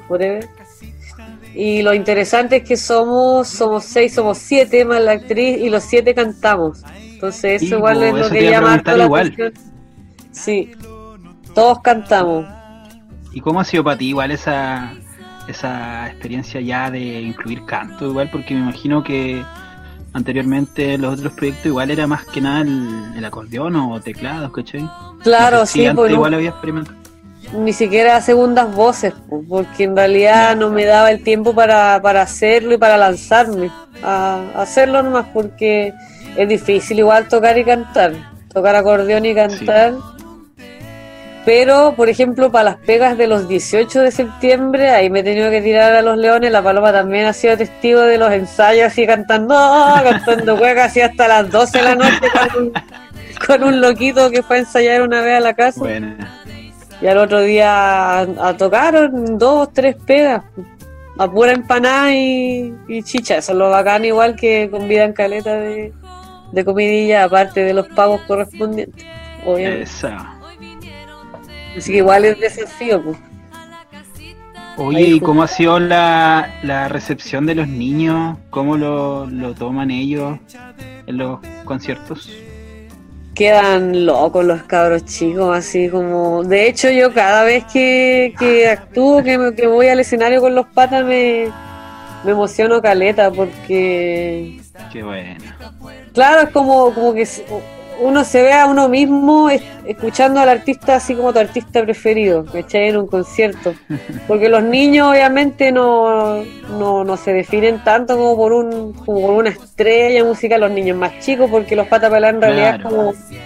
Forever. Y lo interesante es que somos somos seis, somos siete más la actriz y los siete cantamos. Entonces eso igual po, es lo que llama la igual. atención. Sí, todos cantamos. ¿Y cómo ha sido para ti igual esa, esa experiencia ya de incluir canto igual? Porque me imagino que anteriormente los otros proyectos igual era más que nada el, el acordeón o teclados, ¿cachai? Claro, No sé si sí, antes pues, no- igual había experimentado. ni siquiera segundas voces, po, porque en realidad no me daba el tiempo para, para hacerlo y para lanzarme a, a hacerlo nomás, porque es difícil igual tocar y cantar, tocar acordeón y cantar. Pero, por ejemplo, para las pegas de los 18 de septiembre, ahí me he tenido que tirar a los leones. La Paloma también ha sido testigo de los ensayos, así cantando, cantando huecas, así hasta las 12 de la noche con un, con un loquito que fue a ensayar una vez a la casa. Bueno, Y al otro día a, a tocaron dos, tres pegas, a pura empanada y, y chicha. Eso es lo bacán, igual que convidan caleta de, de comidilla, aparte de los pagos correspondientes. Obviamente. esa. Así que igual es desafío, pues. Oye, ¿y cómo ha sido la, la recepción de los niños? ¿Cómo lo, lo toman ellos en los conciertos? Quedan locos los cabros chicos, así como... De hecho, yo cada vez que, que actúo, que, me- que voy al escenario con los patas, me, me emociono caleta, porque... Qué bueno. Claro, es como, como que uno se ve a uno mismo es- escuchando al artista así como tu artista preferido, ¿cachai? En un concierto. Porque los niños obviamente no, no, no se definen tanto como por un como por una estrella musical, los niños más chicos, porque los patapelá en realidad Claro. es como,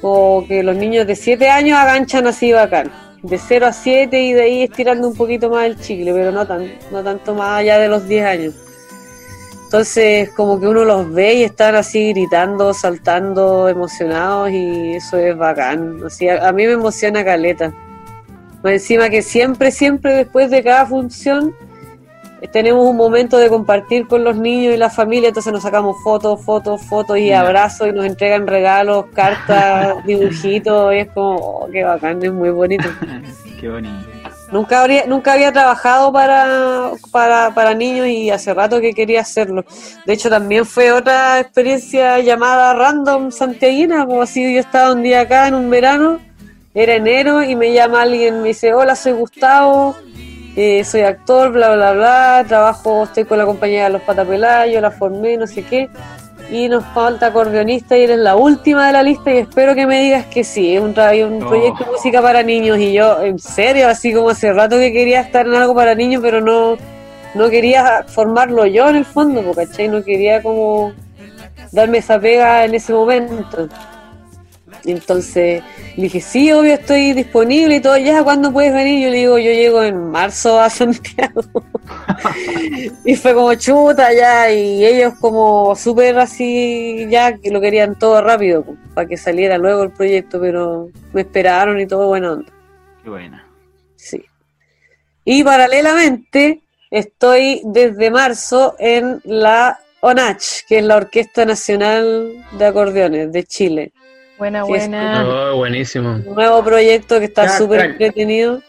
como que los niños de 7 años aganchan así bacán. De 0 a 7 y de ahí estirando un poquito más el chicle, pero no, tan, no tanto más allá de los 10 años. Entonces, como que uno los ve y están así gritando, saltando, emocionados y eso es bacán. Así, a, a mí me emociona caleta. Más encima que siempre, siempre después de cada función tenemos un momento de compartir con los niños y la familia, entonces nos sacamos fotos, fotos, fotos y abrazos y nos entregan regalos, cartas, dibujitos, y es como, oh, qué bacán, es muy bonito. Qué bonito. Nunca habría, nunca había trabajado para, para, para niños y hace rato que quería hacerlo. De hecho, también fue otra experiencia llamada random santiaguina, como así yo estaba un día acá en un verano, era enero y me llama alguien, me dice, hola, soy Gustavo, eh, soy actor, bla, bla, bla, trabajo, estoy con la compañía de los Patapelá, yo la formé, no sé qué, y nos falta acordeonista y eres la última de la lista y espero que me digas que sí, es un, un Oh. proyecto de música para niños y yo, en serio, así como hace rato que quería estar en algo para niños, pero no, no quería formarlo yo en el fondo, ¿cachai? No quería como darme esa pega en ese momento. Entonces le dije, sí, obvio, estoy disponible y todo, ya, ¿cuándo puedes venir? Yo le digo, yo llego en marzo a Santiago. y fue como chuta ya, y ellos como súper así, ya, que lo querían todo rápido, pues, para que saliera luego el proyecto, pero me esperaron y todo buena onda. Qué buena. Sí. Y paralelamente estoy desde marzo en la ONACH, que es la Orquesta Nacional de Acordeones de Chile. Buena, Sí, buena. Oh, buenísimo. Un nuevo proyecto que está súper entretenido.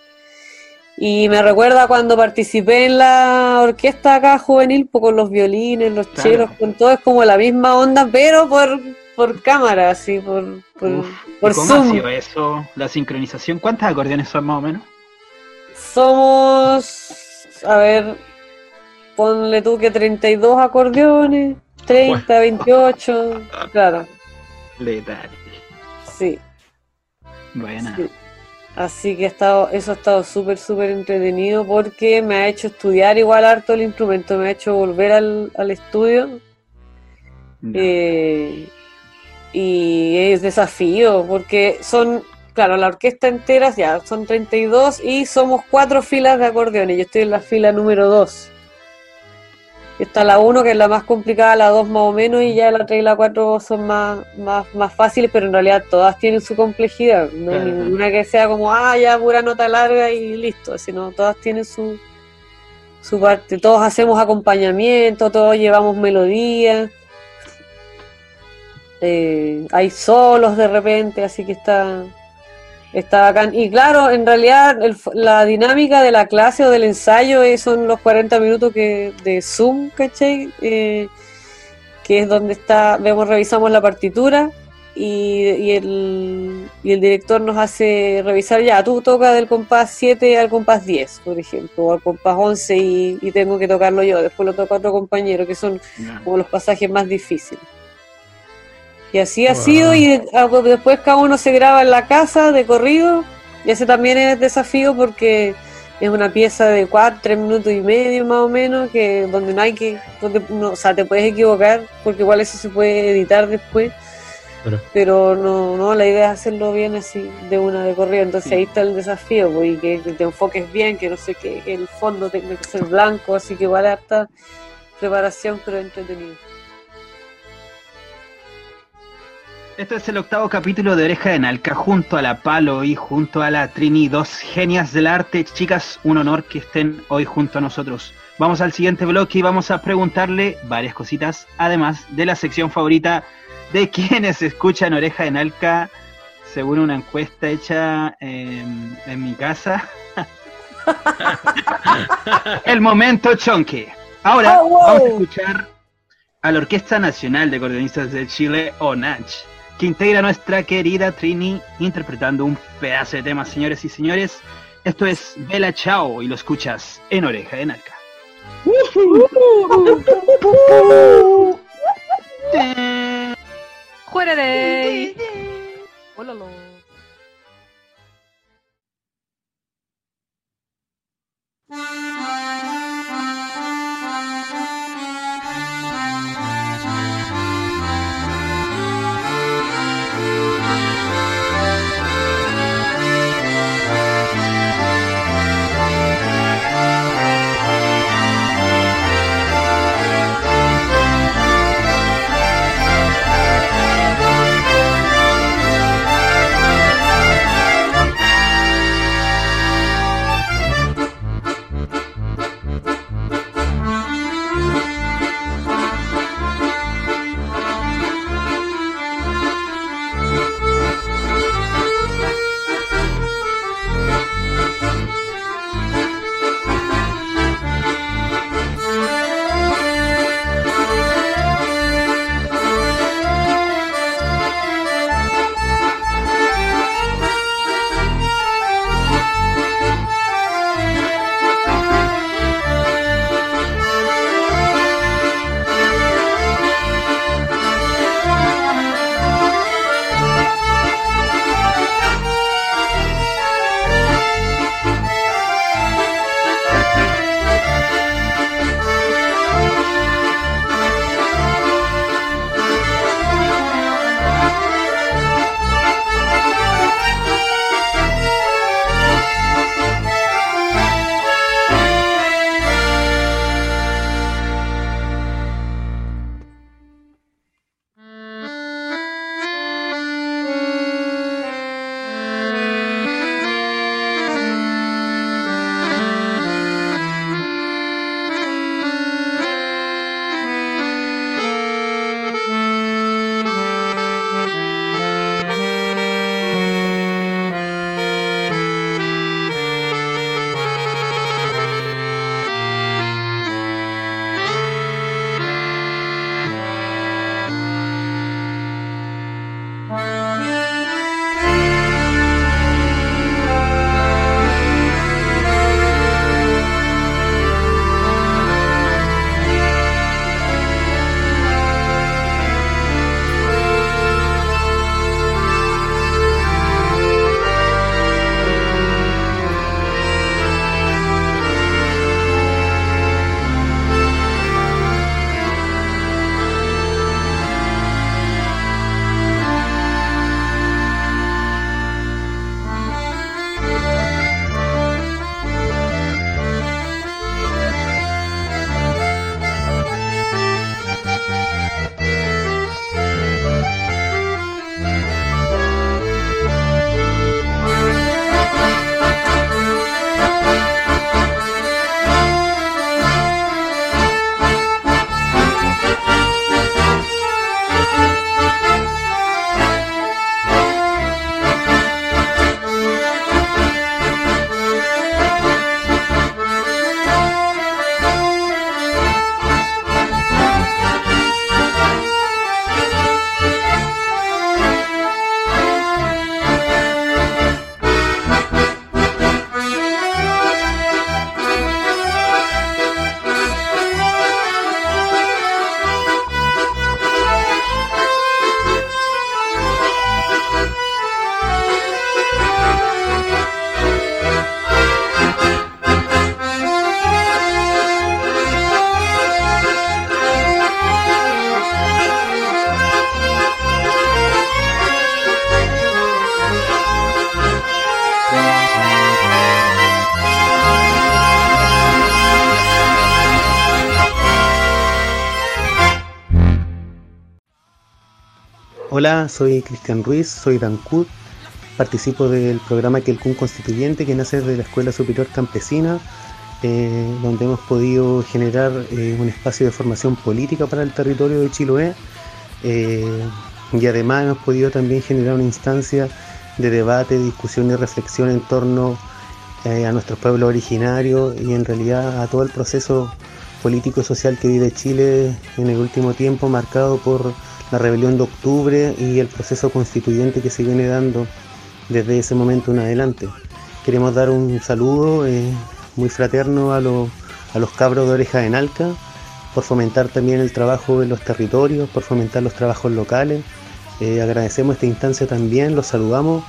Y me recuerda cuando participé en la orquesta acá juvenil, pues, con los violines, los Claro. chelos, con todo, es como la misma onda, pero por, por cámara, así, por, por, Uf, por ¿y ¿Cómo ha sido eso? La sincronización. ¿Cuántos acordeones son más o menos? Somos, a ver, ponle tú que 32 acordeones, 30, 28, claro, Letal. Sí. Buena. Sí. Así que ha estado, eso ha estado súper, súper entretenido porque me ha hecho estudiar igual harto el instrumento, me ha hecho volver al, al estudio eh, y es desafío porque son claro, la orquesta entera ya son 32 y somos cuatro filas de acordeones. Yo estoy en la fila número 2. Está la 1 que es la más complicada, la 2 más o menos y ya la 3 y la 4 son más, más, más fáciles, pero en realidad todas tienen su complejidad. No hay ninguna que sea como, ah, ya pura nota larga y listo, sino todas tienen su, su parte. Todos hacemos acompañamiento, todos llevamos melodía. Eh, hay solos de repente, así que está, está bacán. Y claro, en realidad la dinámica de la clase o del ensayo son los 40 minutos que, de Zoom, ¿cachai? Eh, que es donde está, vemos, revisamos la partitura y, el, y, el, director nos hace revisar ya, tú tocas del compás 7 al compás 10, por ejemplo, o al compás 11 y, tengo que tocarlo yo, después lo toca otro compañero, que son como los pasajes más difíciles. Y así ha sido y ah, pues, después cada uno se graba en la casa de corrido y ese también es desafío porque es una pieza de 4, 3 minutos y medio más o menos, que donde no hay que, donde o sea, te puedes equivocar porque igual eso se puede editar después pero, no, no, la idea es hacerlo bien así, de una de corrido. Entonces ahí está el desafío, pues, y que, te enfoques bien, que no sé qué, que el fondo tenga que ser blanco, así que igual harta preparación, pero entretenido. Este es el octavo capítulo de Oreja de Nalca, junto a la Palo y junto a la Trini, dos genias del arte. Chicas, un honor que estén hoy junto a nosotros. Vamos al siguiente bloque y vamos a preguntarle varias cositas, además de la sección favorita de quienes escuchan Oreja en Alca, según una encuesta hecha en, mi casa. el momento chonque. Ahora oh, vamos a escuchar a la Orquesta Nacional de Acordeonistas de Chile, ONACH, que integra nuestra querida Trini interpretando un pedazo de tema, señores y señores. Esto es Bella Chao y lo escuchas en Oreja de Narca. ¡Hola, Hola, soy Cristian Ruiz, soy Dancud, participo del programa Quelcún Constituyente que nace de la Escuela Superior Campesina, eh, donde hemos podido generar eh, un espacio de formación política para el territorio de Chiloé eh, y además hemos podido también generar una instancia de debate, discusión y reflexión en torno a nuestros pueblos originarios y en realidad a todo el proceso político y social que vive Chile en el último tiempo, marcado por la rebelión de octubre y el proceso constituyente que se viene dando desde ese momento en adelante. Queremos dar un saludo eh, muy fraterno a, a los cabros de oreja en Alca por fomentar también el trabajo en los territorios, por fomentar los trabajos locales. Eh, agradecemos esta instancia también, los saludamos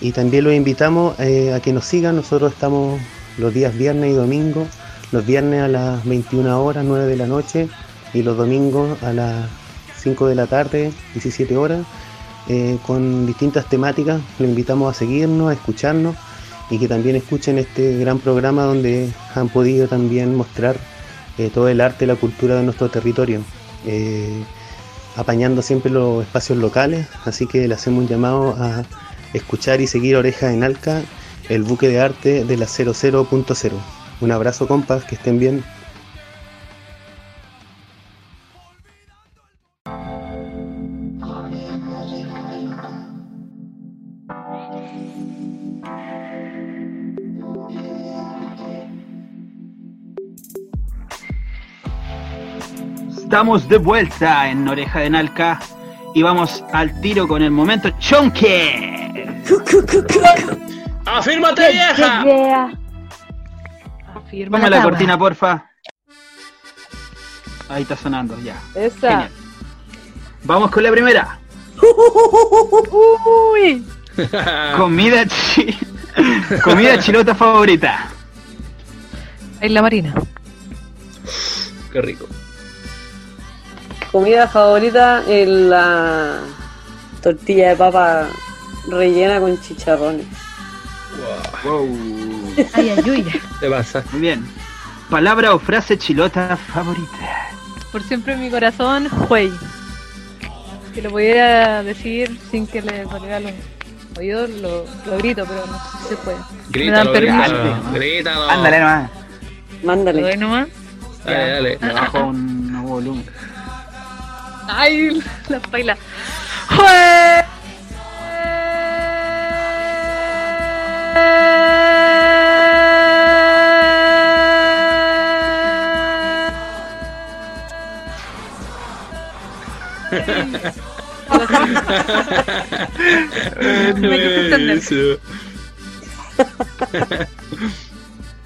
y también los invitamos eh, a que nos sigan. Nosotros estamos los días viernes y domingo, los viernes a las 21 horas, 9 de la noche y los domingos a las 5 de la tarde, 17 horas. Eh, con distintas temáticas. Los invitamos a seguirnos, a escucharnos y que también escuchen este gran programa donde han podido también mostrar eh, todo el arte y la cultura de nuestro territorio, eh, apañando siempre los espacios locales. Así que le hacemos un llamado a escuchar y seguir Oreja en Alca, el buque de arte de la 00.0. Un abrazo, compas, que estén bien. Estamos de vuelta en Oreja de Nalca y vamos al tiro con el momento Chonque. ¡Afírmate, vieja! Afirma la cortina, porfa. Ahí está sonando, ya. Esa. Vamos con la primera. Uy. Comida chi... Comida chilota favorita. En la marina. Qué rico. Comida favorita es la tortilla de papa rellena con chicharrones. Wow. Ay, ayuya. ¿Qué pasa? Muy bien. Palabra o frase chilota favorita. Por siempre en mi corazón, Huey. Que lo pudiera decir sin que le doliera los oídos, lo, lo grito, pero no sé si se puede. Grítalo, Me dan grítalo, permiso. grítalo. Ándale nomás. ¿Lo Mándale. doy nomás? Dale, dale. Le bajo un volumen. Ay, la baila. ¡Jue! Me.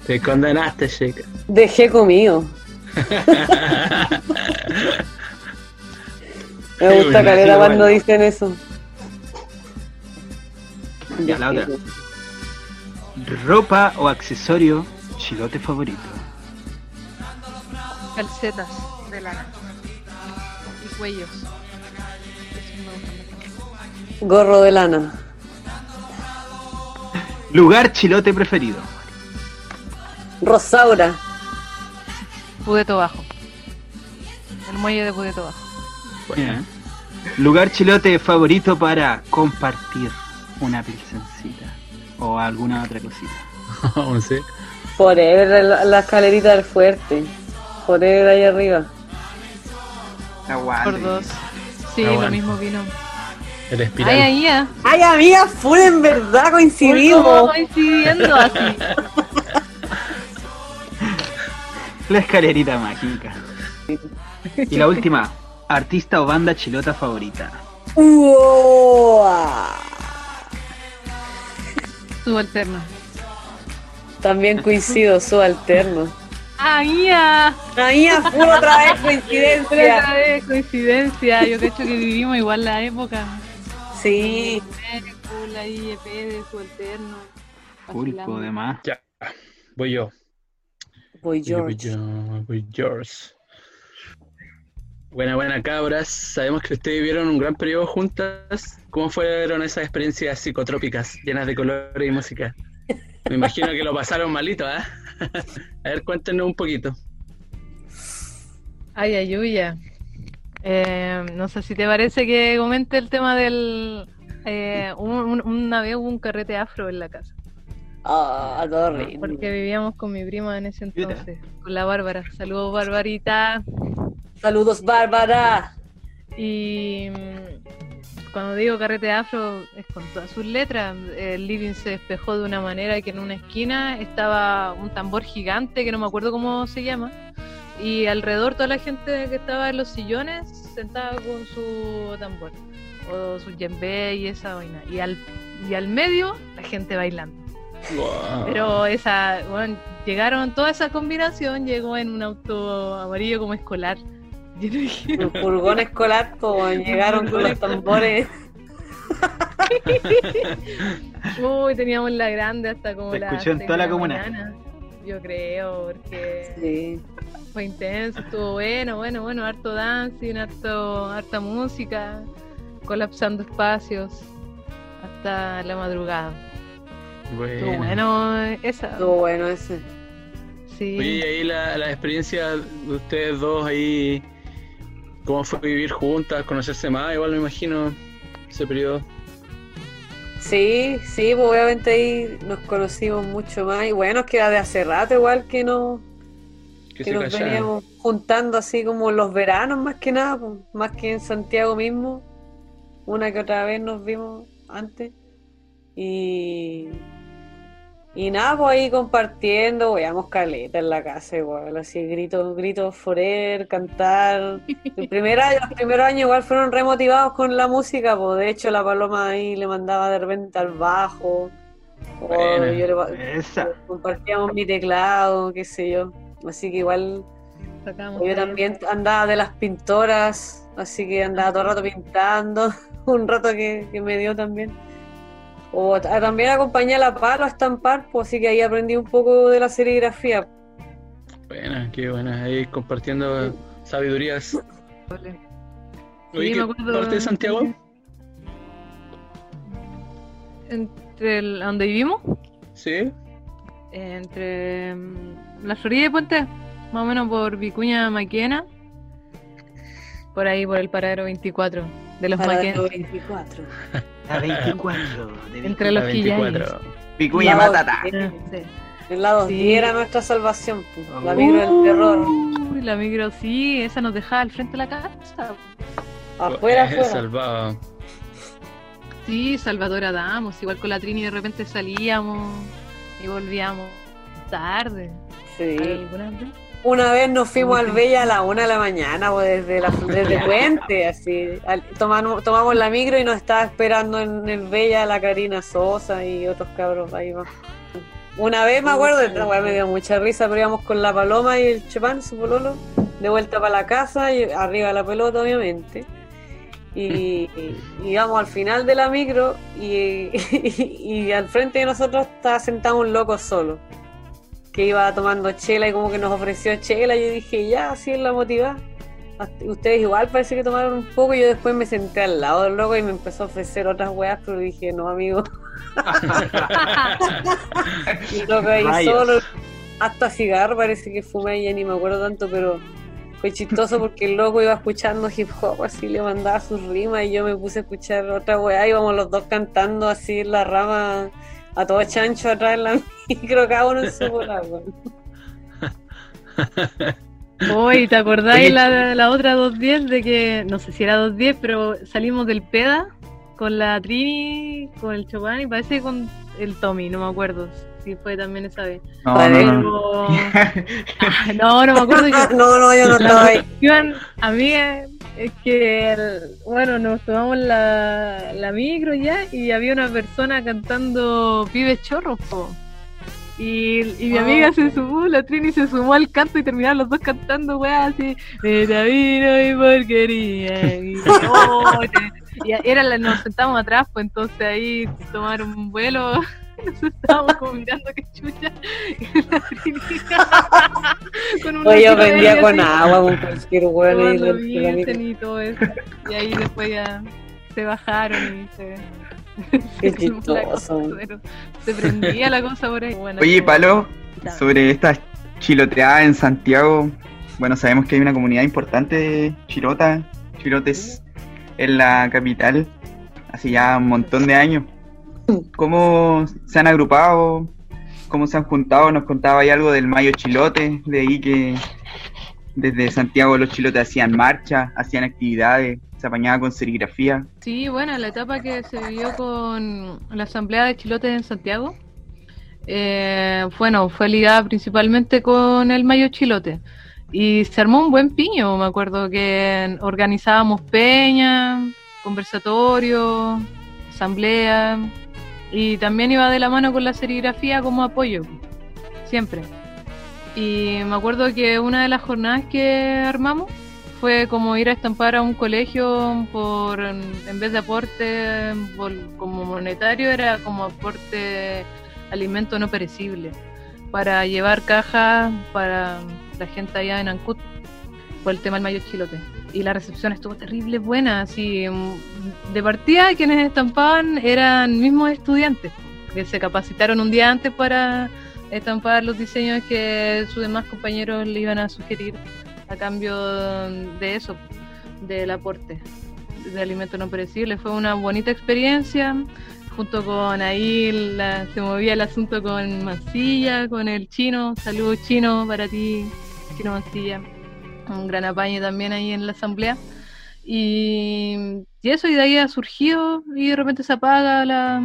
Te condenaste, chica. Dejé comido. Me gusta caleta cuando bueno. dicen eso. Ya, la otra. Ropa o accesorio chilote favorito. Calcetas de lana. Y cuellos. Gorro de lana. Lugar chilote preferido. Rosaura. Pudeto Bajo. El muelle de Pudeto Bajo. Lugar chilote favorito para compartir una pilsencita o alguna otra cosita. Aún sí. Forever, la, la escalerita del fuerte. Forever ahí arriba. Aguante. Por dos. Sí, Ah, lo mismo vino. El espiral. Ay, ahí ya. Ay, amiga, full en verdad coincidimos. coincidiendo así. La escalerita mágica. Y la última, artista o banda chilota favorita. Uoa. Subalterno. También coincido, subalterno. Ahí ya. Amiga, full otra vez Otra coincidencia. vez coincidencia. Yo creo que vivimos igual la época. Sí. Full ahí, EP de subalterno. Pulpo vacilando. de más. Ya. Voy yo. Voy Voy yo, voy George. Buena, buena cabras. Sabemos que ustedes vivieron un gran periodo juntas. ¿Cómo fueron esas experiencias psicotrópicas llenas de colores y música? Me imagino que lo pasaron malito, ¿ah? A ver, cuéntenos un poquito. Ay, ayuya. Eh, no sé si te parece que comente el tema del... Eh, un- un- una vez hubo un carrete afro en la casa. Ah, todo rico. Porque vivíamos con mi prima en ese entonces, con la Bárbara. Saludos, Barbarita. Saludos, Bárbara. Y mm, cuando digo carrete afro es con todas sus letras. El living se despejó de una manera que en una esquina estaba un tambor gigante que no me acuerdo cómo se llama. Y alrededor toda la gente que estaba en los sillones sentada con su tambor o su djembe y esa vaina. Y al, y al medio la gente bailando. Pero esa, bueno, llegaron, toda esa combinación llegó en un auto amarillo como escolar. Un furgón escolar, como llegaron con los tambores. Uy, teníamos la grande hasta como Se la. escuchó en toda la comuna. Yo creo, porque Sí. fue intenso, estuvo bueno, bueno, bueno, harto dancing, harto, harta música, colapsando espacios hasta la madrugada. Estuvo Bueno. bueno esa. Estuvo bueno ese. Sí. Oye, y ahí la, la experiencia de ustedes dos ahí, ¿cómo fue vivir juntas, conocerse más? Igual me imagino ese periodo. Sí, sí, pues obviamente ahí nos conocimos mucho más. Y bueno, es que era de hace rato igual que nos, Que nos veníamos juntando así como los veranos más que nada, pues, más que en Santiago mismo. Una que otra vez nos vimos antes. Y, y nada, pues ahí compartiendo, veíamos caleta en la casa igual, así gritos, gritos forever, cantar. El primer año, los primeros años igual fueron remotivados con la música, pues de hecho la paloma ahí le mandaba de repente al bajo. O Buena. yo le- Esa. compartíamos mi teclado, qué sé yo. Así que igual yo también andaba de las pintoras, así que andaba todo el rato pintando, un rato que, que me dio también. O también acompañé a la palo a estampar, pues así que ahí aprendí un poco de la serigrafía. Buena, qué buena. Ahí compartiendo sabidurías. Oye, Sí, ¿qué me acuerdo. parte de Santiago? Entre el, donde vivimos, Sí. entre mm, la Florida y Puente, más o menos por Vicuña Maquena, por ahí por el paradero 24 de los Para Maquena, los 24. La 24. de entre los 24. Quillanes. Picuña Matata. El lado Sí. 10 era nuestra salvación, pues, la Uh. micro del terror. Uy, la micro, sí, esa nos dejaba al frente de la casa. Afuera, Eh, afuera. Salvado. Sí, Salvador Adamos, igual con la Trini de repente salíamos y volvíamos tarde. Sí. Una vez nos fuimos al Bella a la una de la mañana, pues desde, la, desde Puente, así. Al- tomamos, tomamos la micro y nos estaba esperando en el Bella la Karina Sosa y otros cabros ahí más. Una vez me acuerdo, esta weá me dio mucha risa, pero íbamos con la paloma y el chupán, su pololo, de vuelta para la casa y arriba la pelota, obviamente. Y, y íbamos al final de la micro y, y al frente de nosotros estaba sentado un loco solo que iba tomando chela y como que nos ofreció chela. Yo dije, ya, así es la motivada. Ustedes igual parece que tomaron un poco. y Yo después me senté al lado del loco y me empezó a ofrecer otras weas, pero dije, no, amigo. y loco ahí Rayos. solo, hasta cigarro parece que fumé, ya ni me acuerdo tanto, pero fue chistoso porque el loco iba escuchando hip hop, así le mandaba sus rimas y yo me puse a escuchar otra weá. Íbamos los dos cantando así en la rama, a todo chancho atrás en la micro, cada uno en su bola. Uy, ¿te acordáis la, la otra 210 de que, no sé si era 210, pero salimos del PEDA con la Trini, con el Chopin y parece con el Tommy, no me acuerdo si fue también esa vez. No, no, no. Ah, no, no me acuerdo. que- no, no, yo no estaba ahí. cuestión, amiga, es que, el- bueno, nos tomamos la, la micro ya y había una persona cantando Pibes Chorros, po. Y, y mi Ah. amiga se sumó, la Trini se sumó al canto y terminaron los dos cantando, weá, así, de vino y porquería. Y, oh, y era la, nos sentamos atrás, pues entonces ahí tomaron un vuelo. Nos estábamos como mirando que chucha. con una Oye, yo vendía con así, agua, con cualquier huevo y todo eso. Y ahí después ya se bajaron y se. Qué chistoso. cosa, pero Se prendía la cosa por ahí. Bueno, Oye, como- Palo, sobre estas chiloteadas en Santiago, bueno, sabemos que hay una comunidad importante de chilota chilotes en la capital hace ya un montón de años. ¿Cómo se han agrupado? ¿Cómo se han juntado? Nos contaba ahí algo del Mayo Chilote, de ahí que desde Santiago los chilotes hacían marcha, hacían actividades, se apañaba con serigrafía. Sí, bueno, la etapa que se vivió con la Asamblea de Chilotes en Santiago, eh, bueno, fue ligada principalmente con el Mayo Chilote. Y se armó un buen piño, me acuerdo que organizábamos peña, conversatorios, asamblea, y también iba de la mano con la serigrafía como apoyo, siempre. Y me acuerdo que una de las jornadas que armamos fue como ir a estampar a un colegio por en vez de aporte como monetario era como aporte alimento no perecible para llevar cajas para la gente allá en Ancud por el tema del mayo chilote y la recepción estuvo terrible buena así mm, de partida quienes estampaban eran mismos estudiantes que se capacitaron un día antes para estampar los diseños que sus demás compañeros le iban a sugerir a cambio de eso, del aporte de alimentos no perecibles. Fue una bonita experiencia, junto con ahí se movía el asunto con Mancilla, con el chino. Saludos chino para ti, chino Mancilla. Un gran apaño también ahí en la asamblea. Y, eso, y de ahí ha surgido y de repente se apaga la,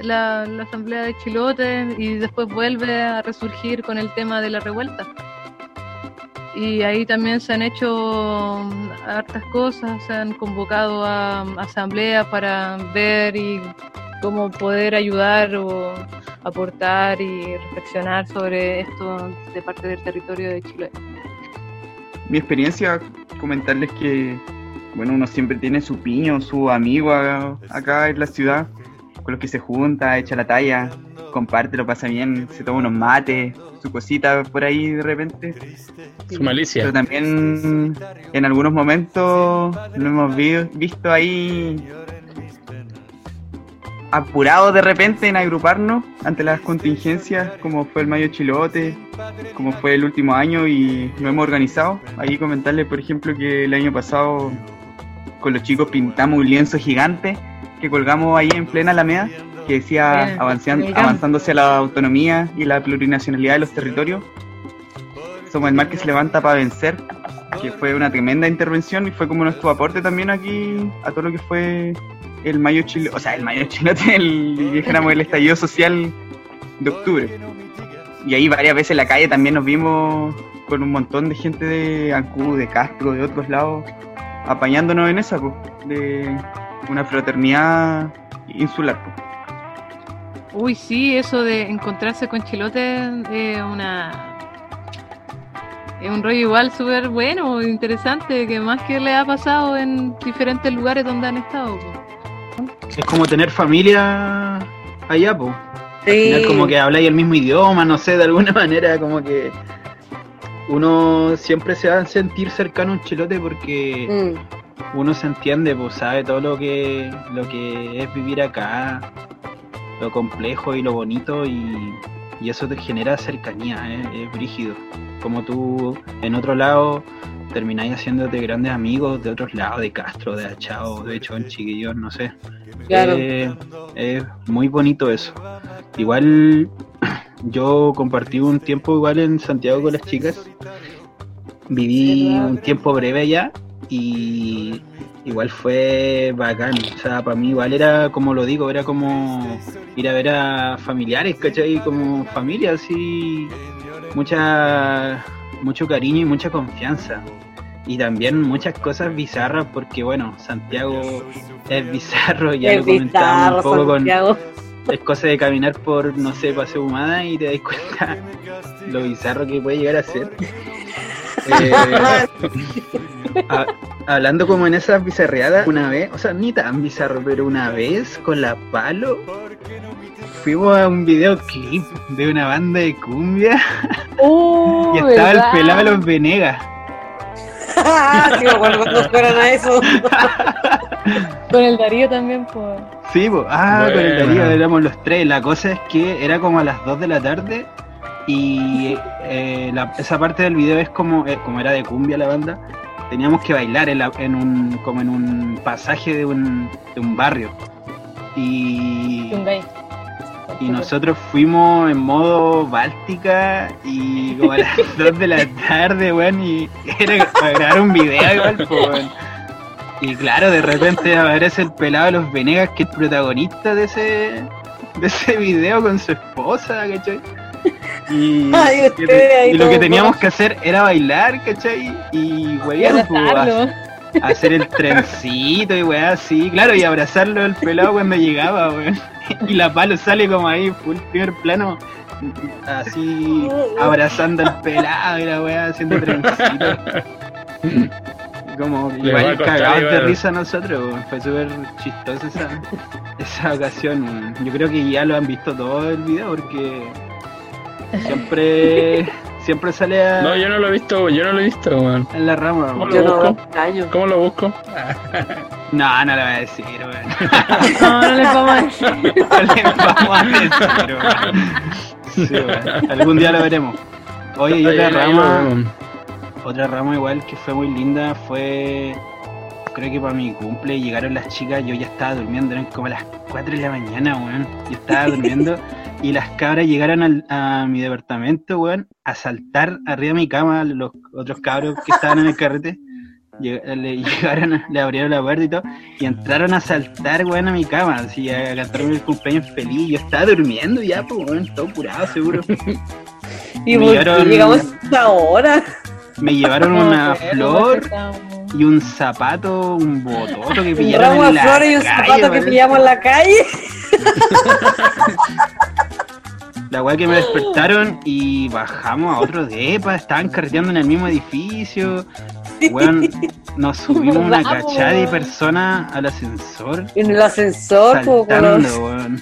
la, asamblea de Chilote y después vuelve a resurgir con el tema de la revuelta y ahí también se han hecho mm, hartas cosas, se han convocado a asambleas para ver y cómo poder ayudar o aportar y reflexionar sobre esto de parte del territorio de Chile. Mi experiencia, comentarles que bueno, uno siempre tiene su piño, su amigo acá en la ciudad, con los que se junta, echa la talla, comparte, lo pasa bien, se toma unos mates, su cosita por ahí de repente. Su malicia. Pero también en algunos momentos lo hemos visto ahí apurados de repente en agruparnos ante las contingencias, como fue el Mayo Chilote, como fue el último año y nos hemos organizado. Ahí comentarles, por ejemplo, que el año pasado con los chicos pintamos un lienzo gigante que colgamos ahí en plena Alameda que decía avanzando, avanzándose a la autonomía y la plurinacionalidad de los territorios. Somos el mar que se levanta para vencer, que fue una tremenda intervención y fue como nuestro aporte también aquí a todo lo que fue el mayo chile, o sea, el mayo chilote, el, dijéramos, el estallido social de octubre. Y ahí varias veces en la calle también nos vimos con un montón de gente de Ancú, de Castro, de otros lados, apañándonos en esa, de una fraternidad insular. Uy, sí, eso de encontrarse con Chilote es una. Es un rollo igual súper bueno, interesante, que más que le ha pasado en diferentes lugares donde han estado. Es como tener familia allá, pues. Sí. como que habláis el mismo idioma, no sé, de alguna manera, como que uno siempre se va a sentir cercano a un chilote porque mm. uno se entiende, pues sabe todo lo que, lo que es vivir acá, lo complejo y lo bonito y, eso te genera cercanía, ¿eh? es brígido. Como tú en otro lado termináis haciéndote grandes amigos de otros lados, de Castro, de Achao, de Chonchi, que yo no sé. Claro. Eh, es muy bonito eso. Igual yo compartí un tiempo igual en Santiago con las chicas. Viví un tiempo breve allá y igual fue bacán. O sea, para mí igual era, como lo digo, era como ir a ver a familiares, ¿cachai? Como familia, así, mucha, mucho cariño y mucha confianza. Y también muchas cosas bizarras, porque bueno, Santiago es bizarro, ya lo comentábamos un poco con... Es cosa de caminar por, no sé, Paseo Humada y te das cuenta lo bizarro que puede llegar a ser. Eh, hablando como en esas bizarreadas, una vez, o sea, ni tan bizarro, pero una vez con la palo fuimos a un videoclip de una banda de cumbia y estaba el pelado de los Venegas. sí, bueno, cuando fueron a eso. con el Darío también, pues. Sí, pues, ah, con el Darío éramos los tres. La cosa es que era como a las 2 de la tarde y eh, esa parte del video es como, eh, como era de cumbia la banda, teníamos que bailar en, la- en un, como en un pasaje de un, de un barrio. Y, y nosotros fuimos en modo báltica y como a las 2 de la tarde, weón, y era para grabar un video igual, weón. Y claro, de repente aparece el pelado de los Venegas, que es protagonista de ese, de ese video con su esposa, ¿cachai? Y, Ay, y- ustedes ahí y lo que teníamos que hacer era bailar, ¿cachai? Y weón, pues, hacer el trencito y weá así, claro, y abrazarlo el pelado cuando llegaba, weón. Y la palo sale como ahí, full primer plano, así abrazando al pelado y la weá haciendo trencito. Como igual cagados de risa a nosotros, weón. fue súper chistosa esa, esa ocasión. weón. Yo creo que ya lo han visto todo el video porque siempre siempre sale a, No, yo no lo he visto, yo no lo he visto, weón. en la rama. ¿Cómo lo Yo no busco? extraño. ¿Cómo lo busco? No, no lo voy a decir, weón. No, no les vamos a decir. No le vamos a decir, weón. Sí, weón. Algún día lo veremos. Oye, y otra rama, otra rama igual que fue muy linda fue, creo que para mi cumple llegaron las chicas, yo ya estaba durmiendo, eran como las 4 de la mañana, weón. Yo estaba durmiendo y las cabras llegaron al- a mi departamento, weón, a saltar arriba de mi cama, los otros cabros que estaban en el carrete. lleg- Le llegaron, le abrieron la puerta y todo, y entraron a saltar, weón, a mi cama, así a cantarme el cumpleaños feliz. Yo estaba durmiendo ya, pues, weón, todo curado, seguro. Y Me llevaron- llegamos ahora. Me llevaron una flor y un zapato, un bototo que pillaron ramo en la flores y un calle, zapato que pillamos en la calle. La weá que me despertaron y bajamos a otro depa, estaban carreteando en el mismo edificio. Weón, nos subimos una cachada de personas al ascensor. En el ascensor, Saltando, weón.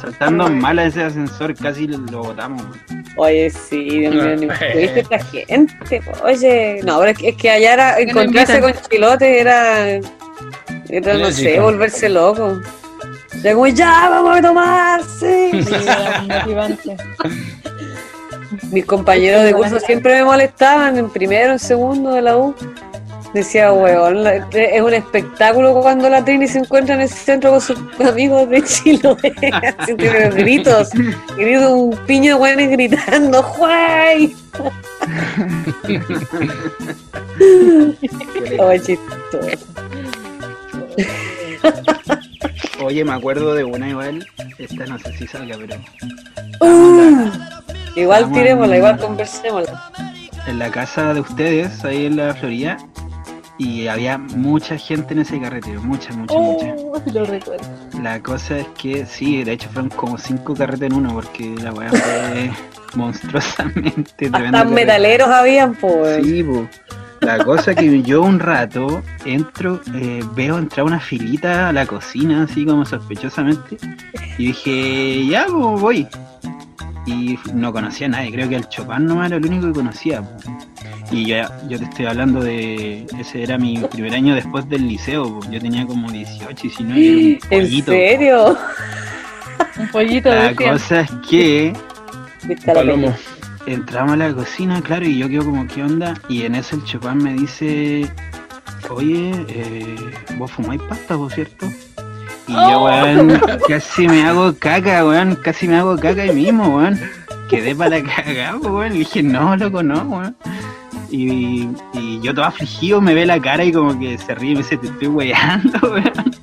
Saltando mal a ese ascensor, casi lo, botamos. Oye, sí, Dios mío, ni ¿viste esta gente? Oye, no, pero es que, es que allá era, encontrarse con chilotes era, era no sé, volverse loco. Ya como, ya, vamos a tomar, sí. Mis compañeros de curso siempre me molestaban, en primero, en segundo de la U. Decía, weón, es un espectáculo cuando la Trini se encuentra en ese centro con sus amigos de Chiloé. Haciendo los gritos, gritos, un piño de weones gritando, ¡Juay! Oh, chistoso. Oye, me acuerdo de una igual. Esta no sé si salga, pero Uh, igual tirémosla, igual conversémosla. en la casa de ustedes, ahí en la Florida, y había mucha gente en ese carretero, mucha, mucha, mucha. Oh, lo recuerdo. La cosa es que sí, de hecho fueron como cinco carretes en uno, porque la weá fue monstruosamente tremenda. Hasta metaleros habían, pues. Sí, po. La cosa que yo un rato entro, eh, veo entrar una filita a la cocina, así como sospechosamente, y dije, ya, pues voy. Y no conocía a nadie, creo que el Chopin nomás era el único que conocía. po. Y ya, yo te estoy hablando de, ese era mi primer año después del liceo, po. yo tenía como 18, 19, y era un ¿En pollito. serio? Un pollito La cosa es que ¿Viste a la Palomo. entramos a la cocina, claro, y yo quedo como, ¿qué onda? Y en eso el Chopin me dice, oye, eh, vos fumáis pasta, por cierto. Y yo, weón, casi me hago caca, weón, casi me hago caca ahí mismo, weón. Quedé para la cagada, weón. Le dije, no, loco, no, weón. Y, y yo todo afligido me ve la cara y como que se ríe y me dice, te estoy weyando, weón.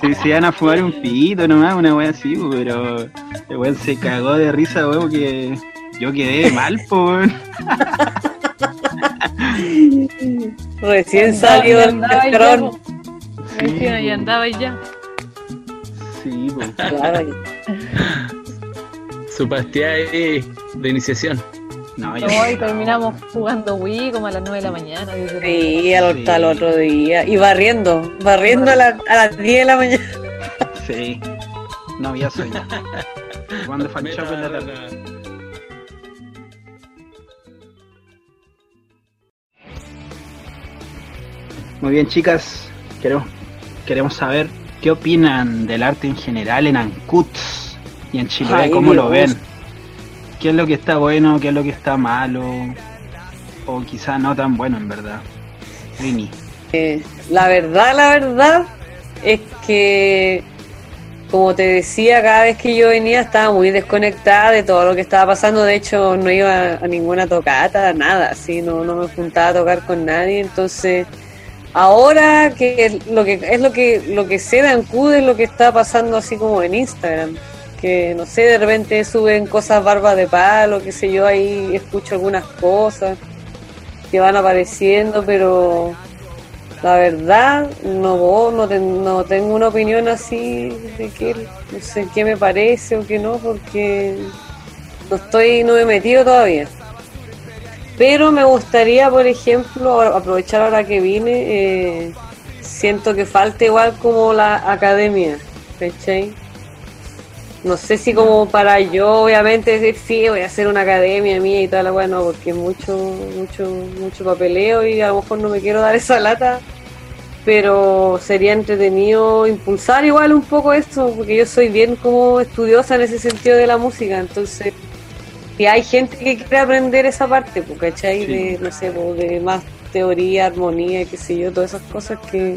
Sí, se iban a fumar un pito nomás, una wea así, po, pero el weón se cagó de risa, weón, porque yo quedé mal, po, weón. Recién salió y del andaba y y andaba y ya. Sí, po. Claro. Su pastilla de iniciación. No. Hoy terminamos jugando Wii como a las 9 de la mañana. Sí, hasta el otro día. Y barriendo, barriendo a, la- a las 10 de la mañana. Sí. No había sueño. Cuando falchó en la tarde. Muy bien, chicas. Queremos, queremos saber qué opinan del arte en general en Ancud y en Chile. Ay, ¿Cómo lo ven? ¿Qué es lo que está bueno? ¿Qué es lo que está malo? o quizá no tan bueno en verdad? Rini. Eh, la verdad, la verdad es que, como te decía, cada vez que yo venía estaba muy desconectada de todo lo que estaba pasando. De hecho, no iba a ninguna tocata, nada, así, no, no me juntaba a tocar con nadie. Entonces, ahora que lo que es lo que lo que sé de Ancud es lo que está pasando así como en Instagram que no sé de repente suben cosas barbas de palo qué sé yo ahí escucho algunas cosas que van apareciendo pero la verdad no no, no tengo una opinión así de que no sé qué me parece o qué no porque no estoy no me he metido todavía pero me gustaría, por ejemplo, aprovechar ahora que vine, eh, siento que falta igual como la academia, ¿cachai? No sé si como para yo, obviamente, decir, sí, voy a hacer una academia mía y toda la bueno, porque es mucho, mucho, mucho papeleo y a lo mejor no me quiero dar esa lata, pero sería entretenido impulsar igual un poco esto, porque yo soy bien como estudiosa en ese sentido de la música, entonces y hay gente que quiere aprender esa parte, pues, ¿cachai? De, no sé, pues, de más teoría, armonía, qué sé yo, todas esas cosas que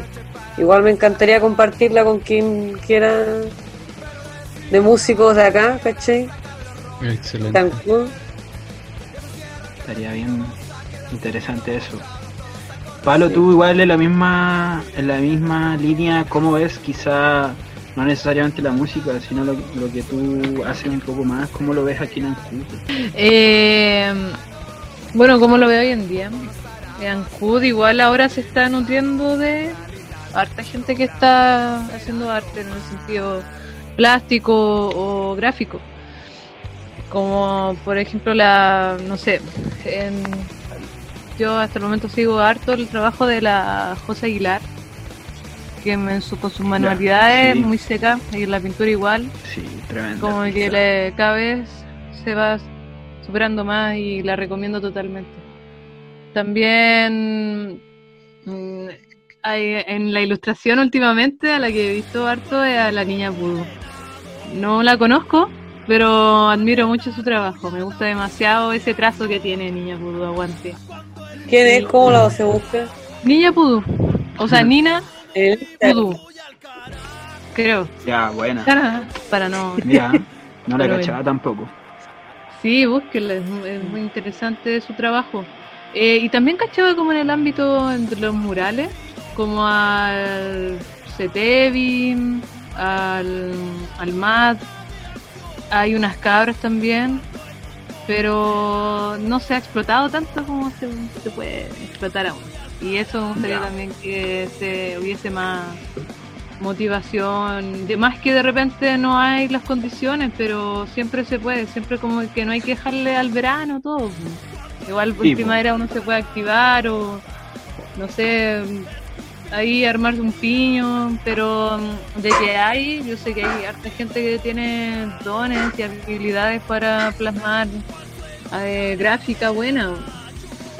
igual me encantaría compartirla con quien quiera de músicos de acá, ¿cachai? Excelente. Estaría bien interesante eso. Palo, tú igual en la misma en la misma línea, ¿cómo ves quizá no necesariamente la música, sino lo, que tú haces un poco más. ¿Cómo lo ves aquí en Ancud? Eh, bueno, como lo veo hoy en día. Ancud igual ahora se está nutriendo de harta gente que está haciendo arte en el sentido plástico o gráfico. Como por ejemplo la, no sé, yo hasta el momento sigo harto el trabajo de la José Aguilar que en su, con sus manualidades muy seca y la pintura igual. Sí, tremendo. Como que le, cada vez se va superando más y la recomiendo totalmente. También mm, en la ilustración últimamente a la que he visto harto es a la niña Pudo. No la conozco, pero admiro mucho su trabajo. Me gusta demasiado ese trazo que tiene Niña Pudo, aguante. ¿Quién es? ¿Cómo la se busca? Niña Pudo. O sea, Nina Creo. Ya, buena. Para, no. Ya, no la cachaba tampoco. Sí, búsquenla, es, muy interesante su trabajo. Eh, y también cachaba como en el ámbito de los murales, como al CETEVI, al, al MAD, hay unas cabras también, pero no se ha explotado tanto como se, se puede explotar aún. Y eso me gustaría también que se hubiese más motivación, de más que de repente no hay las condiciones, pero siempre se puede, siempre como que no hay que dejarle al verano todo. Igual por primavera uno se puede activar o no sé, ahí armarse un piño, pero de que hay, yo sé que hay harta gente que tiene dones y habilidades para plasmar eh, gráfica buena.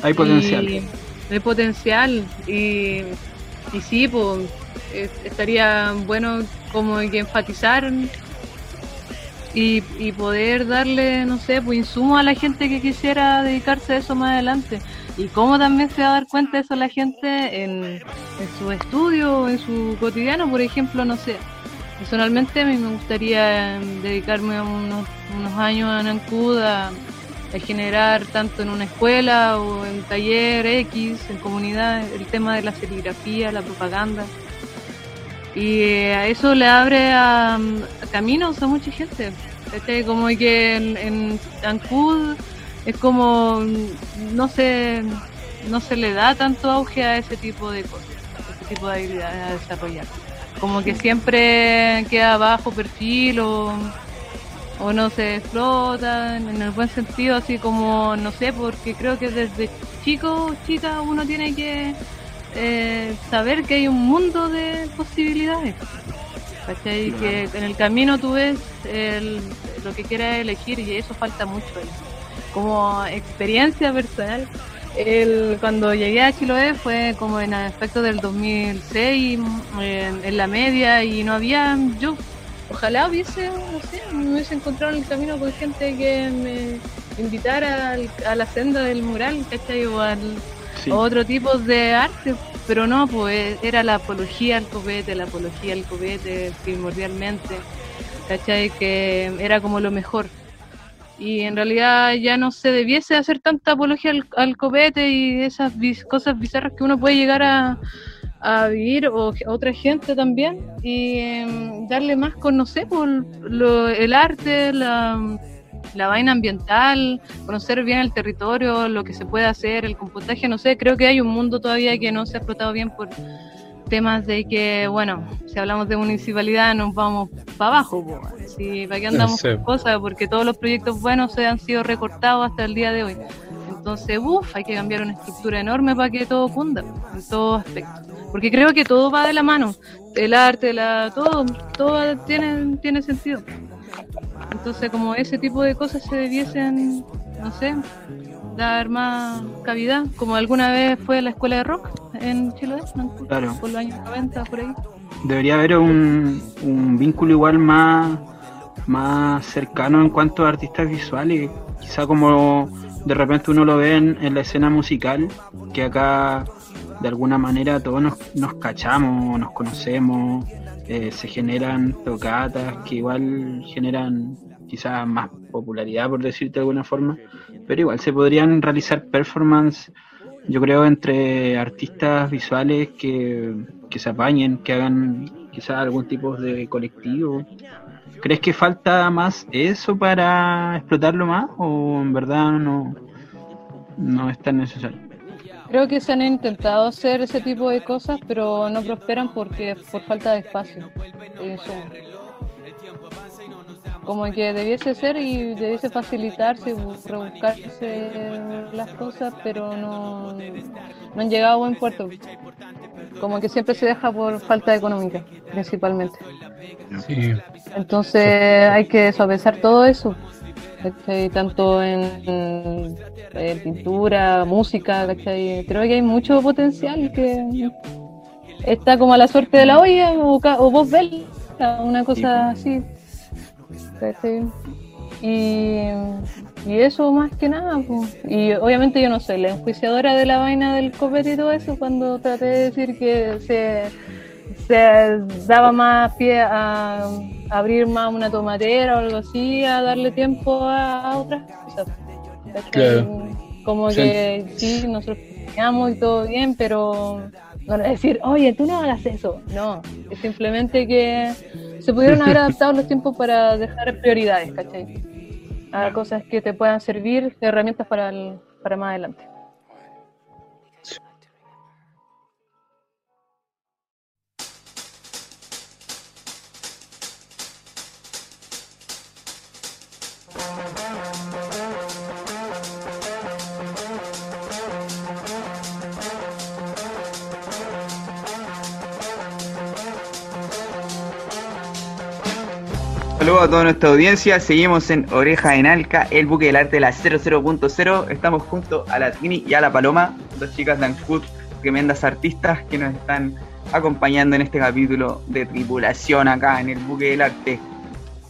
Hay potencial el potencial y, y sí, pues estaría bueno como que enfatizar y, y, poder darle, no sé, pues insumo a la gente que quisiera dedicarse a eso más adelante. Y cómo también se va a dar cuenta de eso la gente en, en su estudio, en su cotidiano, por ejemplo, no sé. Personalmente a mí me gustaría dedicarme unos, años a Nancuda generar tanto en una escuela o en taller X, en comunidad, el tema de la serigrafía, la propaganda. Y a eso le abre a, caminos a mucha gente. Este, como que en, en Ancud es como no se no se le da tanto auge a ese tipo de cosas, a ese tipo de habilidades a desarrollar. Como que siempre queda bajo perfil o o no se explota en el buen sentido, así como, no sé, porque creo que desde chico, chica, uno tiene que eh, saber que hay un mundo de posibilidades. ¿Cachai? Que en el camino tú ves lo que quieras elegir y eso falta mucho. Como experiencia personal, el, cuando llegué a Chiloé fue como en aspecto del 2006, en, en la media, y no había, yo ojalá hubiese, no sé, me hubiese encontrado en el camino con gente que me, invitar a la senda del mural, ¿cachai? O al otro tipo de arte, pero no, pues era la apología al copete, la apología al copete primordialmente, ¿cachai? Que era como lo mejor. Y en realidad ya no se debiese hacer tanta apología al, copete y esas cosas bizarras que uno puede llegar a, a vivir o otra gente también y em, darle más con, no sé, por lo, el arte, la la vaina ambiental, conocer bien el territorio, lo que se puede hacer, el compostaje, no sé, creo que hay un mundo todavía que no se ha explotado bien por temas de que, bueno, si hablamos de municipalidad nos vamos para abajo, si ¿para qué andamos con cosas? Porque todos los proyectos buenos se han sido recortados hasta el día de hoy. Entonces, uff, hay que cambiar una estructura enorme para que todo funda, en todos aspectos. Porque creo que todo va de la mano, el arte, la, todo, todo tiene, tiene sentido. Entonces, como ese tipo de cosas se debiesen, no sé, dar más cavidad, como alguna vez fue la escuela de rock en Chile, claro. por los años 90, por ahí. Debería haber un, un vínculo igual más, más cercano en cuanto a artistas visuales, quizá como de repente uno lo ve en, la escena musical, que acá de alguna manera todos nos, nos cachamos, nos conocemos, eh, se generan tocatas que igual generan quizás más popularidad, por decirte de alguna forma, pero igual se podrían realizar performance, yo creo, entre artistas visuales que, que se apañen, que hagan quizás algún tipo de colectivo. ¿Crees que falta más eso para explotarlo más o en verdad no, no es tan necesario? Creo que se han intentado hacer ese tipo de cosas, pero no prosperan porque por falta de espacio. Como que debiese ser y debiese facilitarse, rebuscarse las cosas, pero no, no han llegado a buen puerto. Como que siempre se deja por falta económica, principalmente. Entonces hay que suavizar todo eso tanto en, pintura, música, ¿cachai? creo que hay mucho potencial que está como a la suerte de la olla o, o vos ves una cosa así. Y, y, eso más que nada. Y obviamente yo no soy la enjuiciadora de la vaina del copete y todo eso cuando traté de decir que se se daba más pie a, abrir más una tomatera o algo así, a darle tiempo a, otras cosas. Como que sí, nosotros teníamos y todo bien, pero no es decir, oye, tú no hagas eso. No, es simplemente que se pudieron haber adaptado los tiempos para dejar prioridades, ¿cachai? A cosas que te puedan servir herramientas para, para más adelante. Saludos a toda nuestra audiencia. Seguimos en Oreja en Alca, el buque del arte de la 00.0. Estamos junto a la Tini y a la Paloma, dos chicas de Ancud, tremendas artistas que nos están acompañando en este capítulo de tripulación acá en el buque del arte.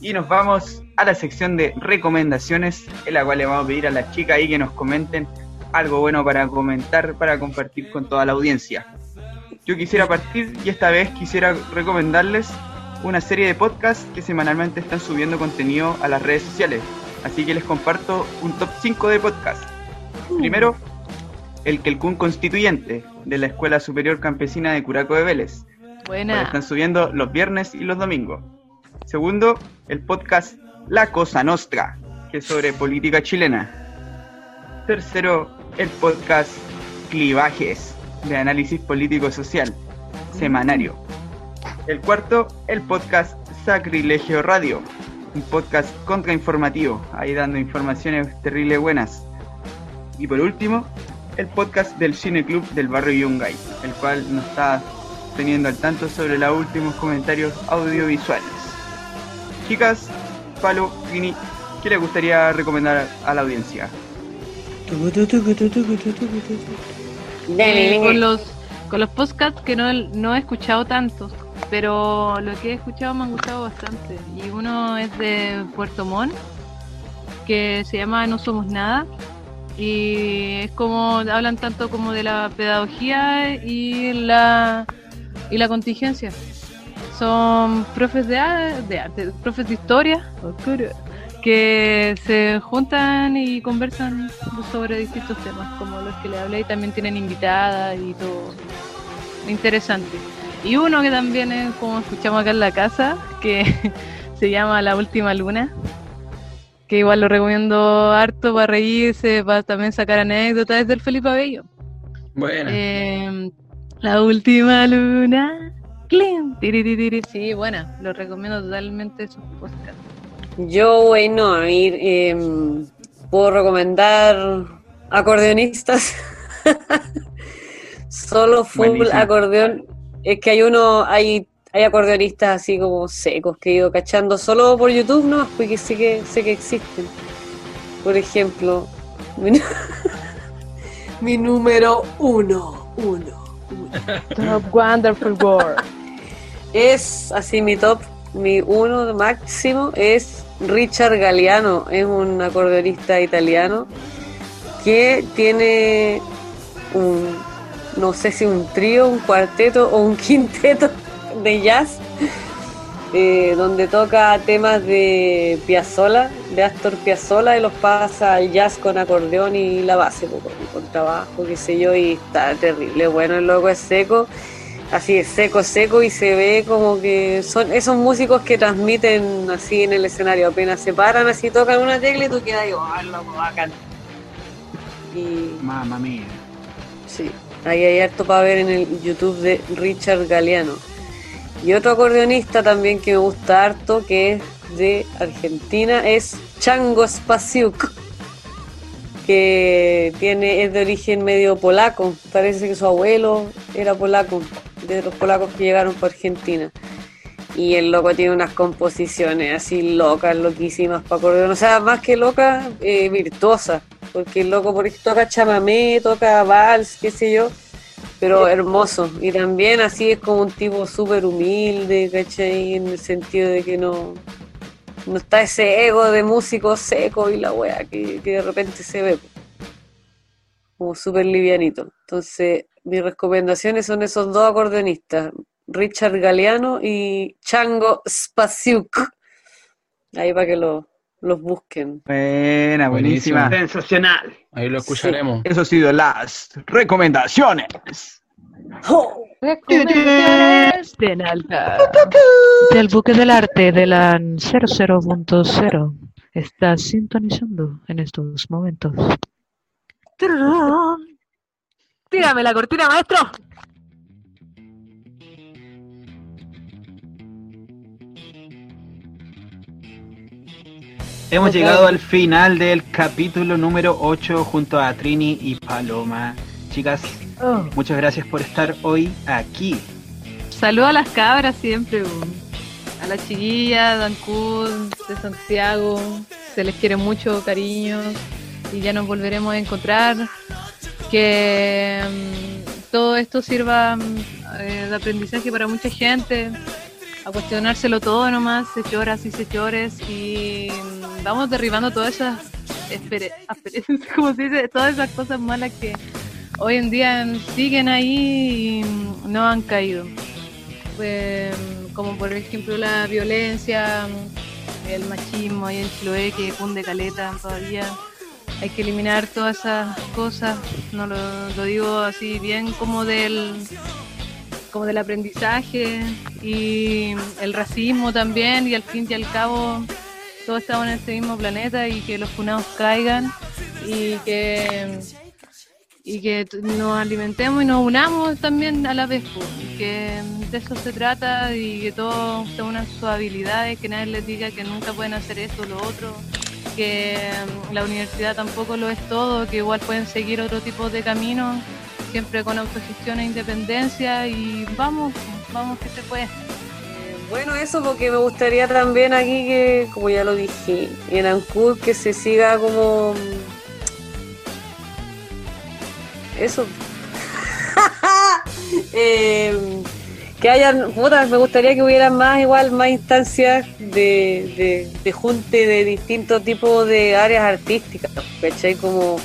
Y nos vamos a la sección de recomendaciones, en la cual le vamos a pedir a las chicas ahí que nos comenten algo bueno para comentar, para compartir con toda la audiencia. Yo quisiera partir y esta vez quisiera recomendarles una serie de podcasts que semanalmente están subiendo contenido a las redes sociales. Así que les comparto un top 5 de podcasts. Uh. Primero, el Kelkun Constituyente, de la Escuela Superior Campesina de Curaco de Vélez. Buena. Están subiendo los viernes y los domingos. Segundo, el podcast La Cosa Nostra, que es sobre política chilena. Tercero, el podcast Clivajes, de análisis político-social, semanario. El cuarto, el podcast Sacrilegio Radio, un podcast contrainformativo, ahí dando informaciones terribles buenas. Y por último, el podcast del Cine Club del barrio Yungay, el cual nos está teniendo al tanto sobre los últimos comentarios audiovisuales. Chicas, Palo, Vini, ¿qué les gustaría recomendar a la audiencia? con los con los podcasts que no, no he escuchado tantos pero lo que he escuchado me han gustado bastante. Y uno es de Puerto Montt, que se llama No Somos Nada. Y es como, hablan tanto como de la pedagogía y la, y la contingencia. Son profes de, de arte, profes de historia, que se juntan y conversan sobre distintos temas, como los que le hablé, y también tienen invitadas y todo interesante. Y uno que también es como escuchamos acá en la casa, que se llama La Última Luna, que igual lo recomiendo harto para reírse, para también sacar anécdotas, es del Felipe Abello. Bueno. Eh, la Última Luna. Clean. Sí, buena, lo recomiendo totalmente sus podcasts. Yo, bueno, a ir, eh, puedo recomendar acordeonistas. Solo full Buenísimo. acordeón. Es que hay uno, hay, hay acordeonistas así como secos que he ido cachando solo por YouTube, ¿no? Porque sí que sé que existen. Por ejemplo, mi, mi número uno, uno, uno. Top Wonderful World. Es así mi top, mi uno máximo es Richard Galliano, es un acordeonista italiano que tiene un, no sé si un trío, un cuarteto o un quinteto de jazz, eh, donde toca temas de Piazzolla, de Astor Piazzolla y los pasa al jazz con acordeón y la base, con, con trabajo, qué sé yo, y está terrible. Bueno, el loco es seco así es seco, seco y se ve como que son esos músicos que transmiten así en el escenario, apenas se paran así, tocan una tecla y tú quedas ahí, oh, loco, bacán. Y Mamma mía. sí, ahí hay harto para ver en el YouTube de Richard Galeano. Y otro acordeonista también que me gusta harto, que es de Argentina, es Chango Spasiuk, que tiene, es de origen medio polaco, parece que su abuelo era polaco, de los polacos que llegaron por Argentina. Y el loco tiene unas composiciones así locas, loquísimas para acordeón. O sea, más que locas, eh, virtuosas. Porque el loco por toca chamamé, toca vals, qué sé yo. Pero hermoso. Y también así es como un tipo súper humilde, ¿cachai? En el sentido de que no, no está ese ego de músico seco y la wea que, que de repente se ve. Como súper livianito. Entonces, mis recomendaciones son esos dos acordeonistas, Richard Galeano y Chango Spasiuk. Ahí para que lo- los busquen. Buena, Buenísima. Sensacional. Ahí lo escucharemos. Eso ha sido las recomendaciones. ¡Oh! Recomendaciones de Nalga. Del buque del arte de la 00.0. Está sintonizando en estos momentos. Tírame la cortina, maestro. Hemos Ok. llegado al final del capítulo número 8 junto a Trini y Paloma. Chicas, Oh. muchas gracias por estar hoy aquí. Saludo a las cabras siempre. A la chiquilla, Dancud, de Santiago. Se les quiere mucho, cariño. Y ya nos volveremos a encontrar. Que mm, todo esto sirva mm, eh, de aprendizaje para mucha gente. A cuestionárselo todo nomás, se choras y se chores. Y mm, vamos derribando todas esas como se dice, todas esas cosas malas que hoy en día siguen ahí y mm, no han caído. Pues, como por ejemplo la violencia, mm, el machismo y el Chiloé que cunde caleta todavía. Hay que eliminar todas esas cosas, no lo digo así bien como del como del aprendizaje y el racismo también y al fin y al cabo todos estamos en este mismo planeta y que los funados caigan y que y que nos alimentemos y nos unamos también a la vez, y que de eso se trata y que todos se unan sus habilidades, que nadie les diga que nunca pueden hacer esto o lo otro, que la universidad tampoco lo es todo, que igual pueden seguir otro tipo de caminos, siempre con autogestión e independencia y vamos, vamos que se puede. Eh, Bueno, eso porque me gustaría también aquí que, como ya lo dije, en Ancud que se siga como... Eso. Eh, que hayan, puta, me gustaría que hubiera más, igual, más instancias de, de, junte de distintos tipos de áreas artísticas, ¿cachai? Como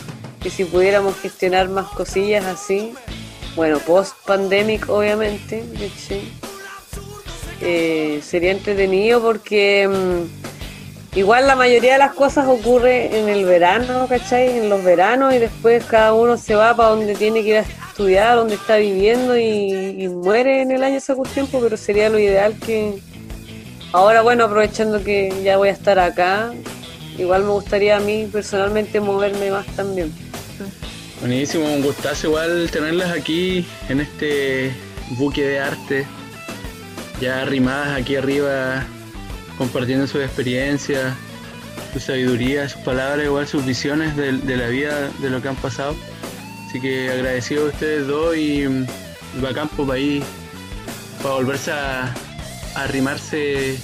que si pudiéramos gestionar más cosillas así, bueno, post pandemic obviamente, eh, sería entretenido porque mm, igual la mayoría de las cosas ocurre en el verano, ¿cachai? En los veranos y después cada uno se va para donde tiene que ir a estudiar, donde está viviendo y, muere en el año ese tiempo, pero sería lo ideal que ahora, bueno, aprovechando que ya voy a estar acá, igual me gustaría a mí personalmente moverme más también. Buenísimo, un gustazo igual tenerlas aquí en este buque de arte, ya arrimadas aquí arriba, compartiendo sus experiencias, su sabiduría, sus palabras, igual sus visiones de, la vida, de lo que han pasado. Así que agradecido a ustedes dos y, bacán pues, para ahí, para volverse a, arrimarse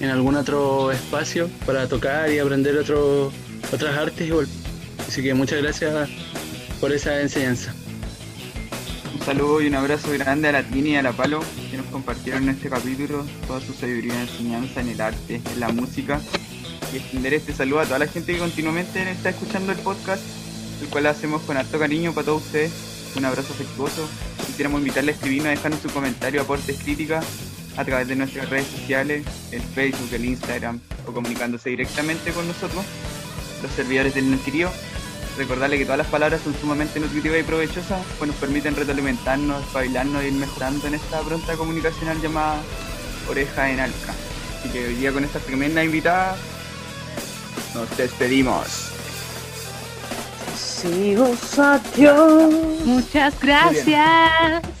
en algún otro espacio para tocar y aprender otras artes igual. Así que muchas gracias por esa enseñanza. Un saludo y un abrazo grande a la Tini y a la Palo que nos compartieron en este capítulo toda su sabiduría y enseñanza en el arte, en la música. Y extender este saludo a toda la gente que continuamente está escuchando el podcast el cual hacemos con harto cariño para todos ustedes. Un abrazo afectuoso. Quisiéramos invitarle a escribirnos, dejarnos su comentario, aportes, críticas a través de nuestras redes sociales, el Facebook, el Instagram o comunicándose directamente con nosotros, los servidores del Nutririo. Recordarle que todas las palabras son sumamente nutritivas y provechosas, pues nos permiten retroalimentarnos, bailarnos e ir mejorando en esta pronta comunicacional llamada Oreja en Alca. Así que hoy día con esta tremenda invitada nos despedimos. Adiós. Muchas gracias.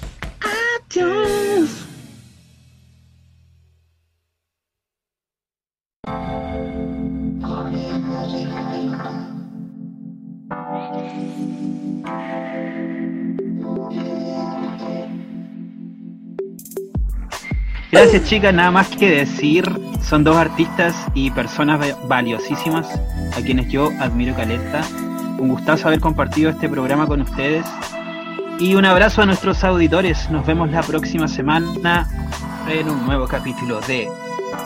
Gracias chicas, nada más que decir, son dos artistas y personas valiosísimas a quienes yo admiro caleta. Un gustazo haber compartido este programa con ustedes. Y un abrazo a nuestros auditores. Nos vemos la próxima semana en un nuevo capítulo de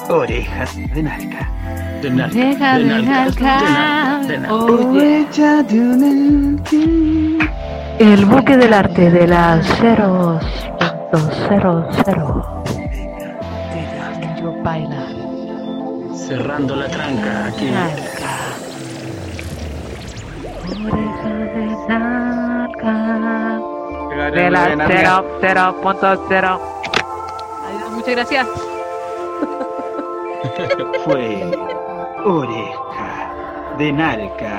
Orejas de Narca. De Narca. De, Narca. De narca. Oreja de narca. El buque del arte de la 0000. Baila. Cerrando la tranca aquí. Oreja de nalga. De la 0.0. Adiós, muchas gracias. Fue oreja de narca.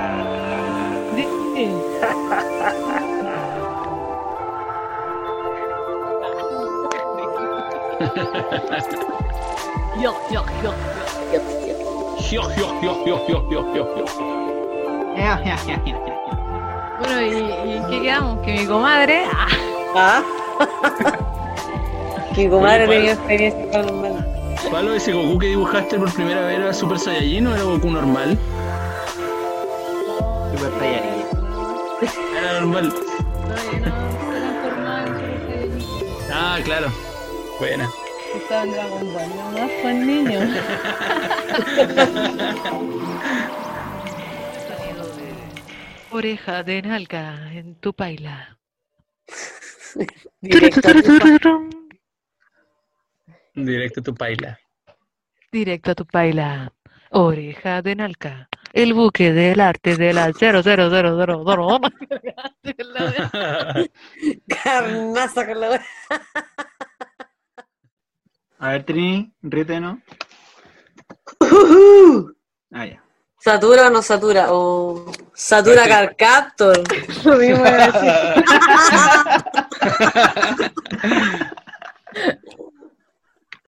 Yuck, yuck, yuck, yuck, yuck, yuck, yuck, yuck, Bueno, ¿y, en qué quedamos? Que mi comadre. Ah. mi comadre tenía experiencia paranormal. Pablo, ese Goku que dibujaste por primera vez era Super Saiyajin o era Goku normal? Super Saiyajin. Era normal. No, no, no, Ah, claro. Buena. Estaba en Dragon Ball, no más con niños. Oreja de nalga en tu paila. Directo, a tu paila. Directo a tu paila. Oreja de nalga. El buque del arte de la 00000. Carnaza con la a ver, Trini, ríete, ¿no? Ah, ya. ¿Satura o no satura? O oh, satura Carcaptor. Lo mismo.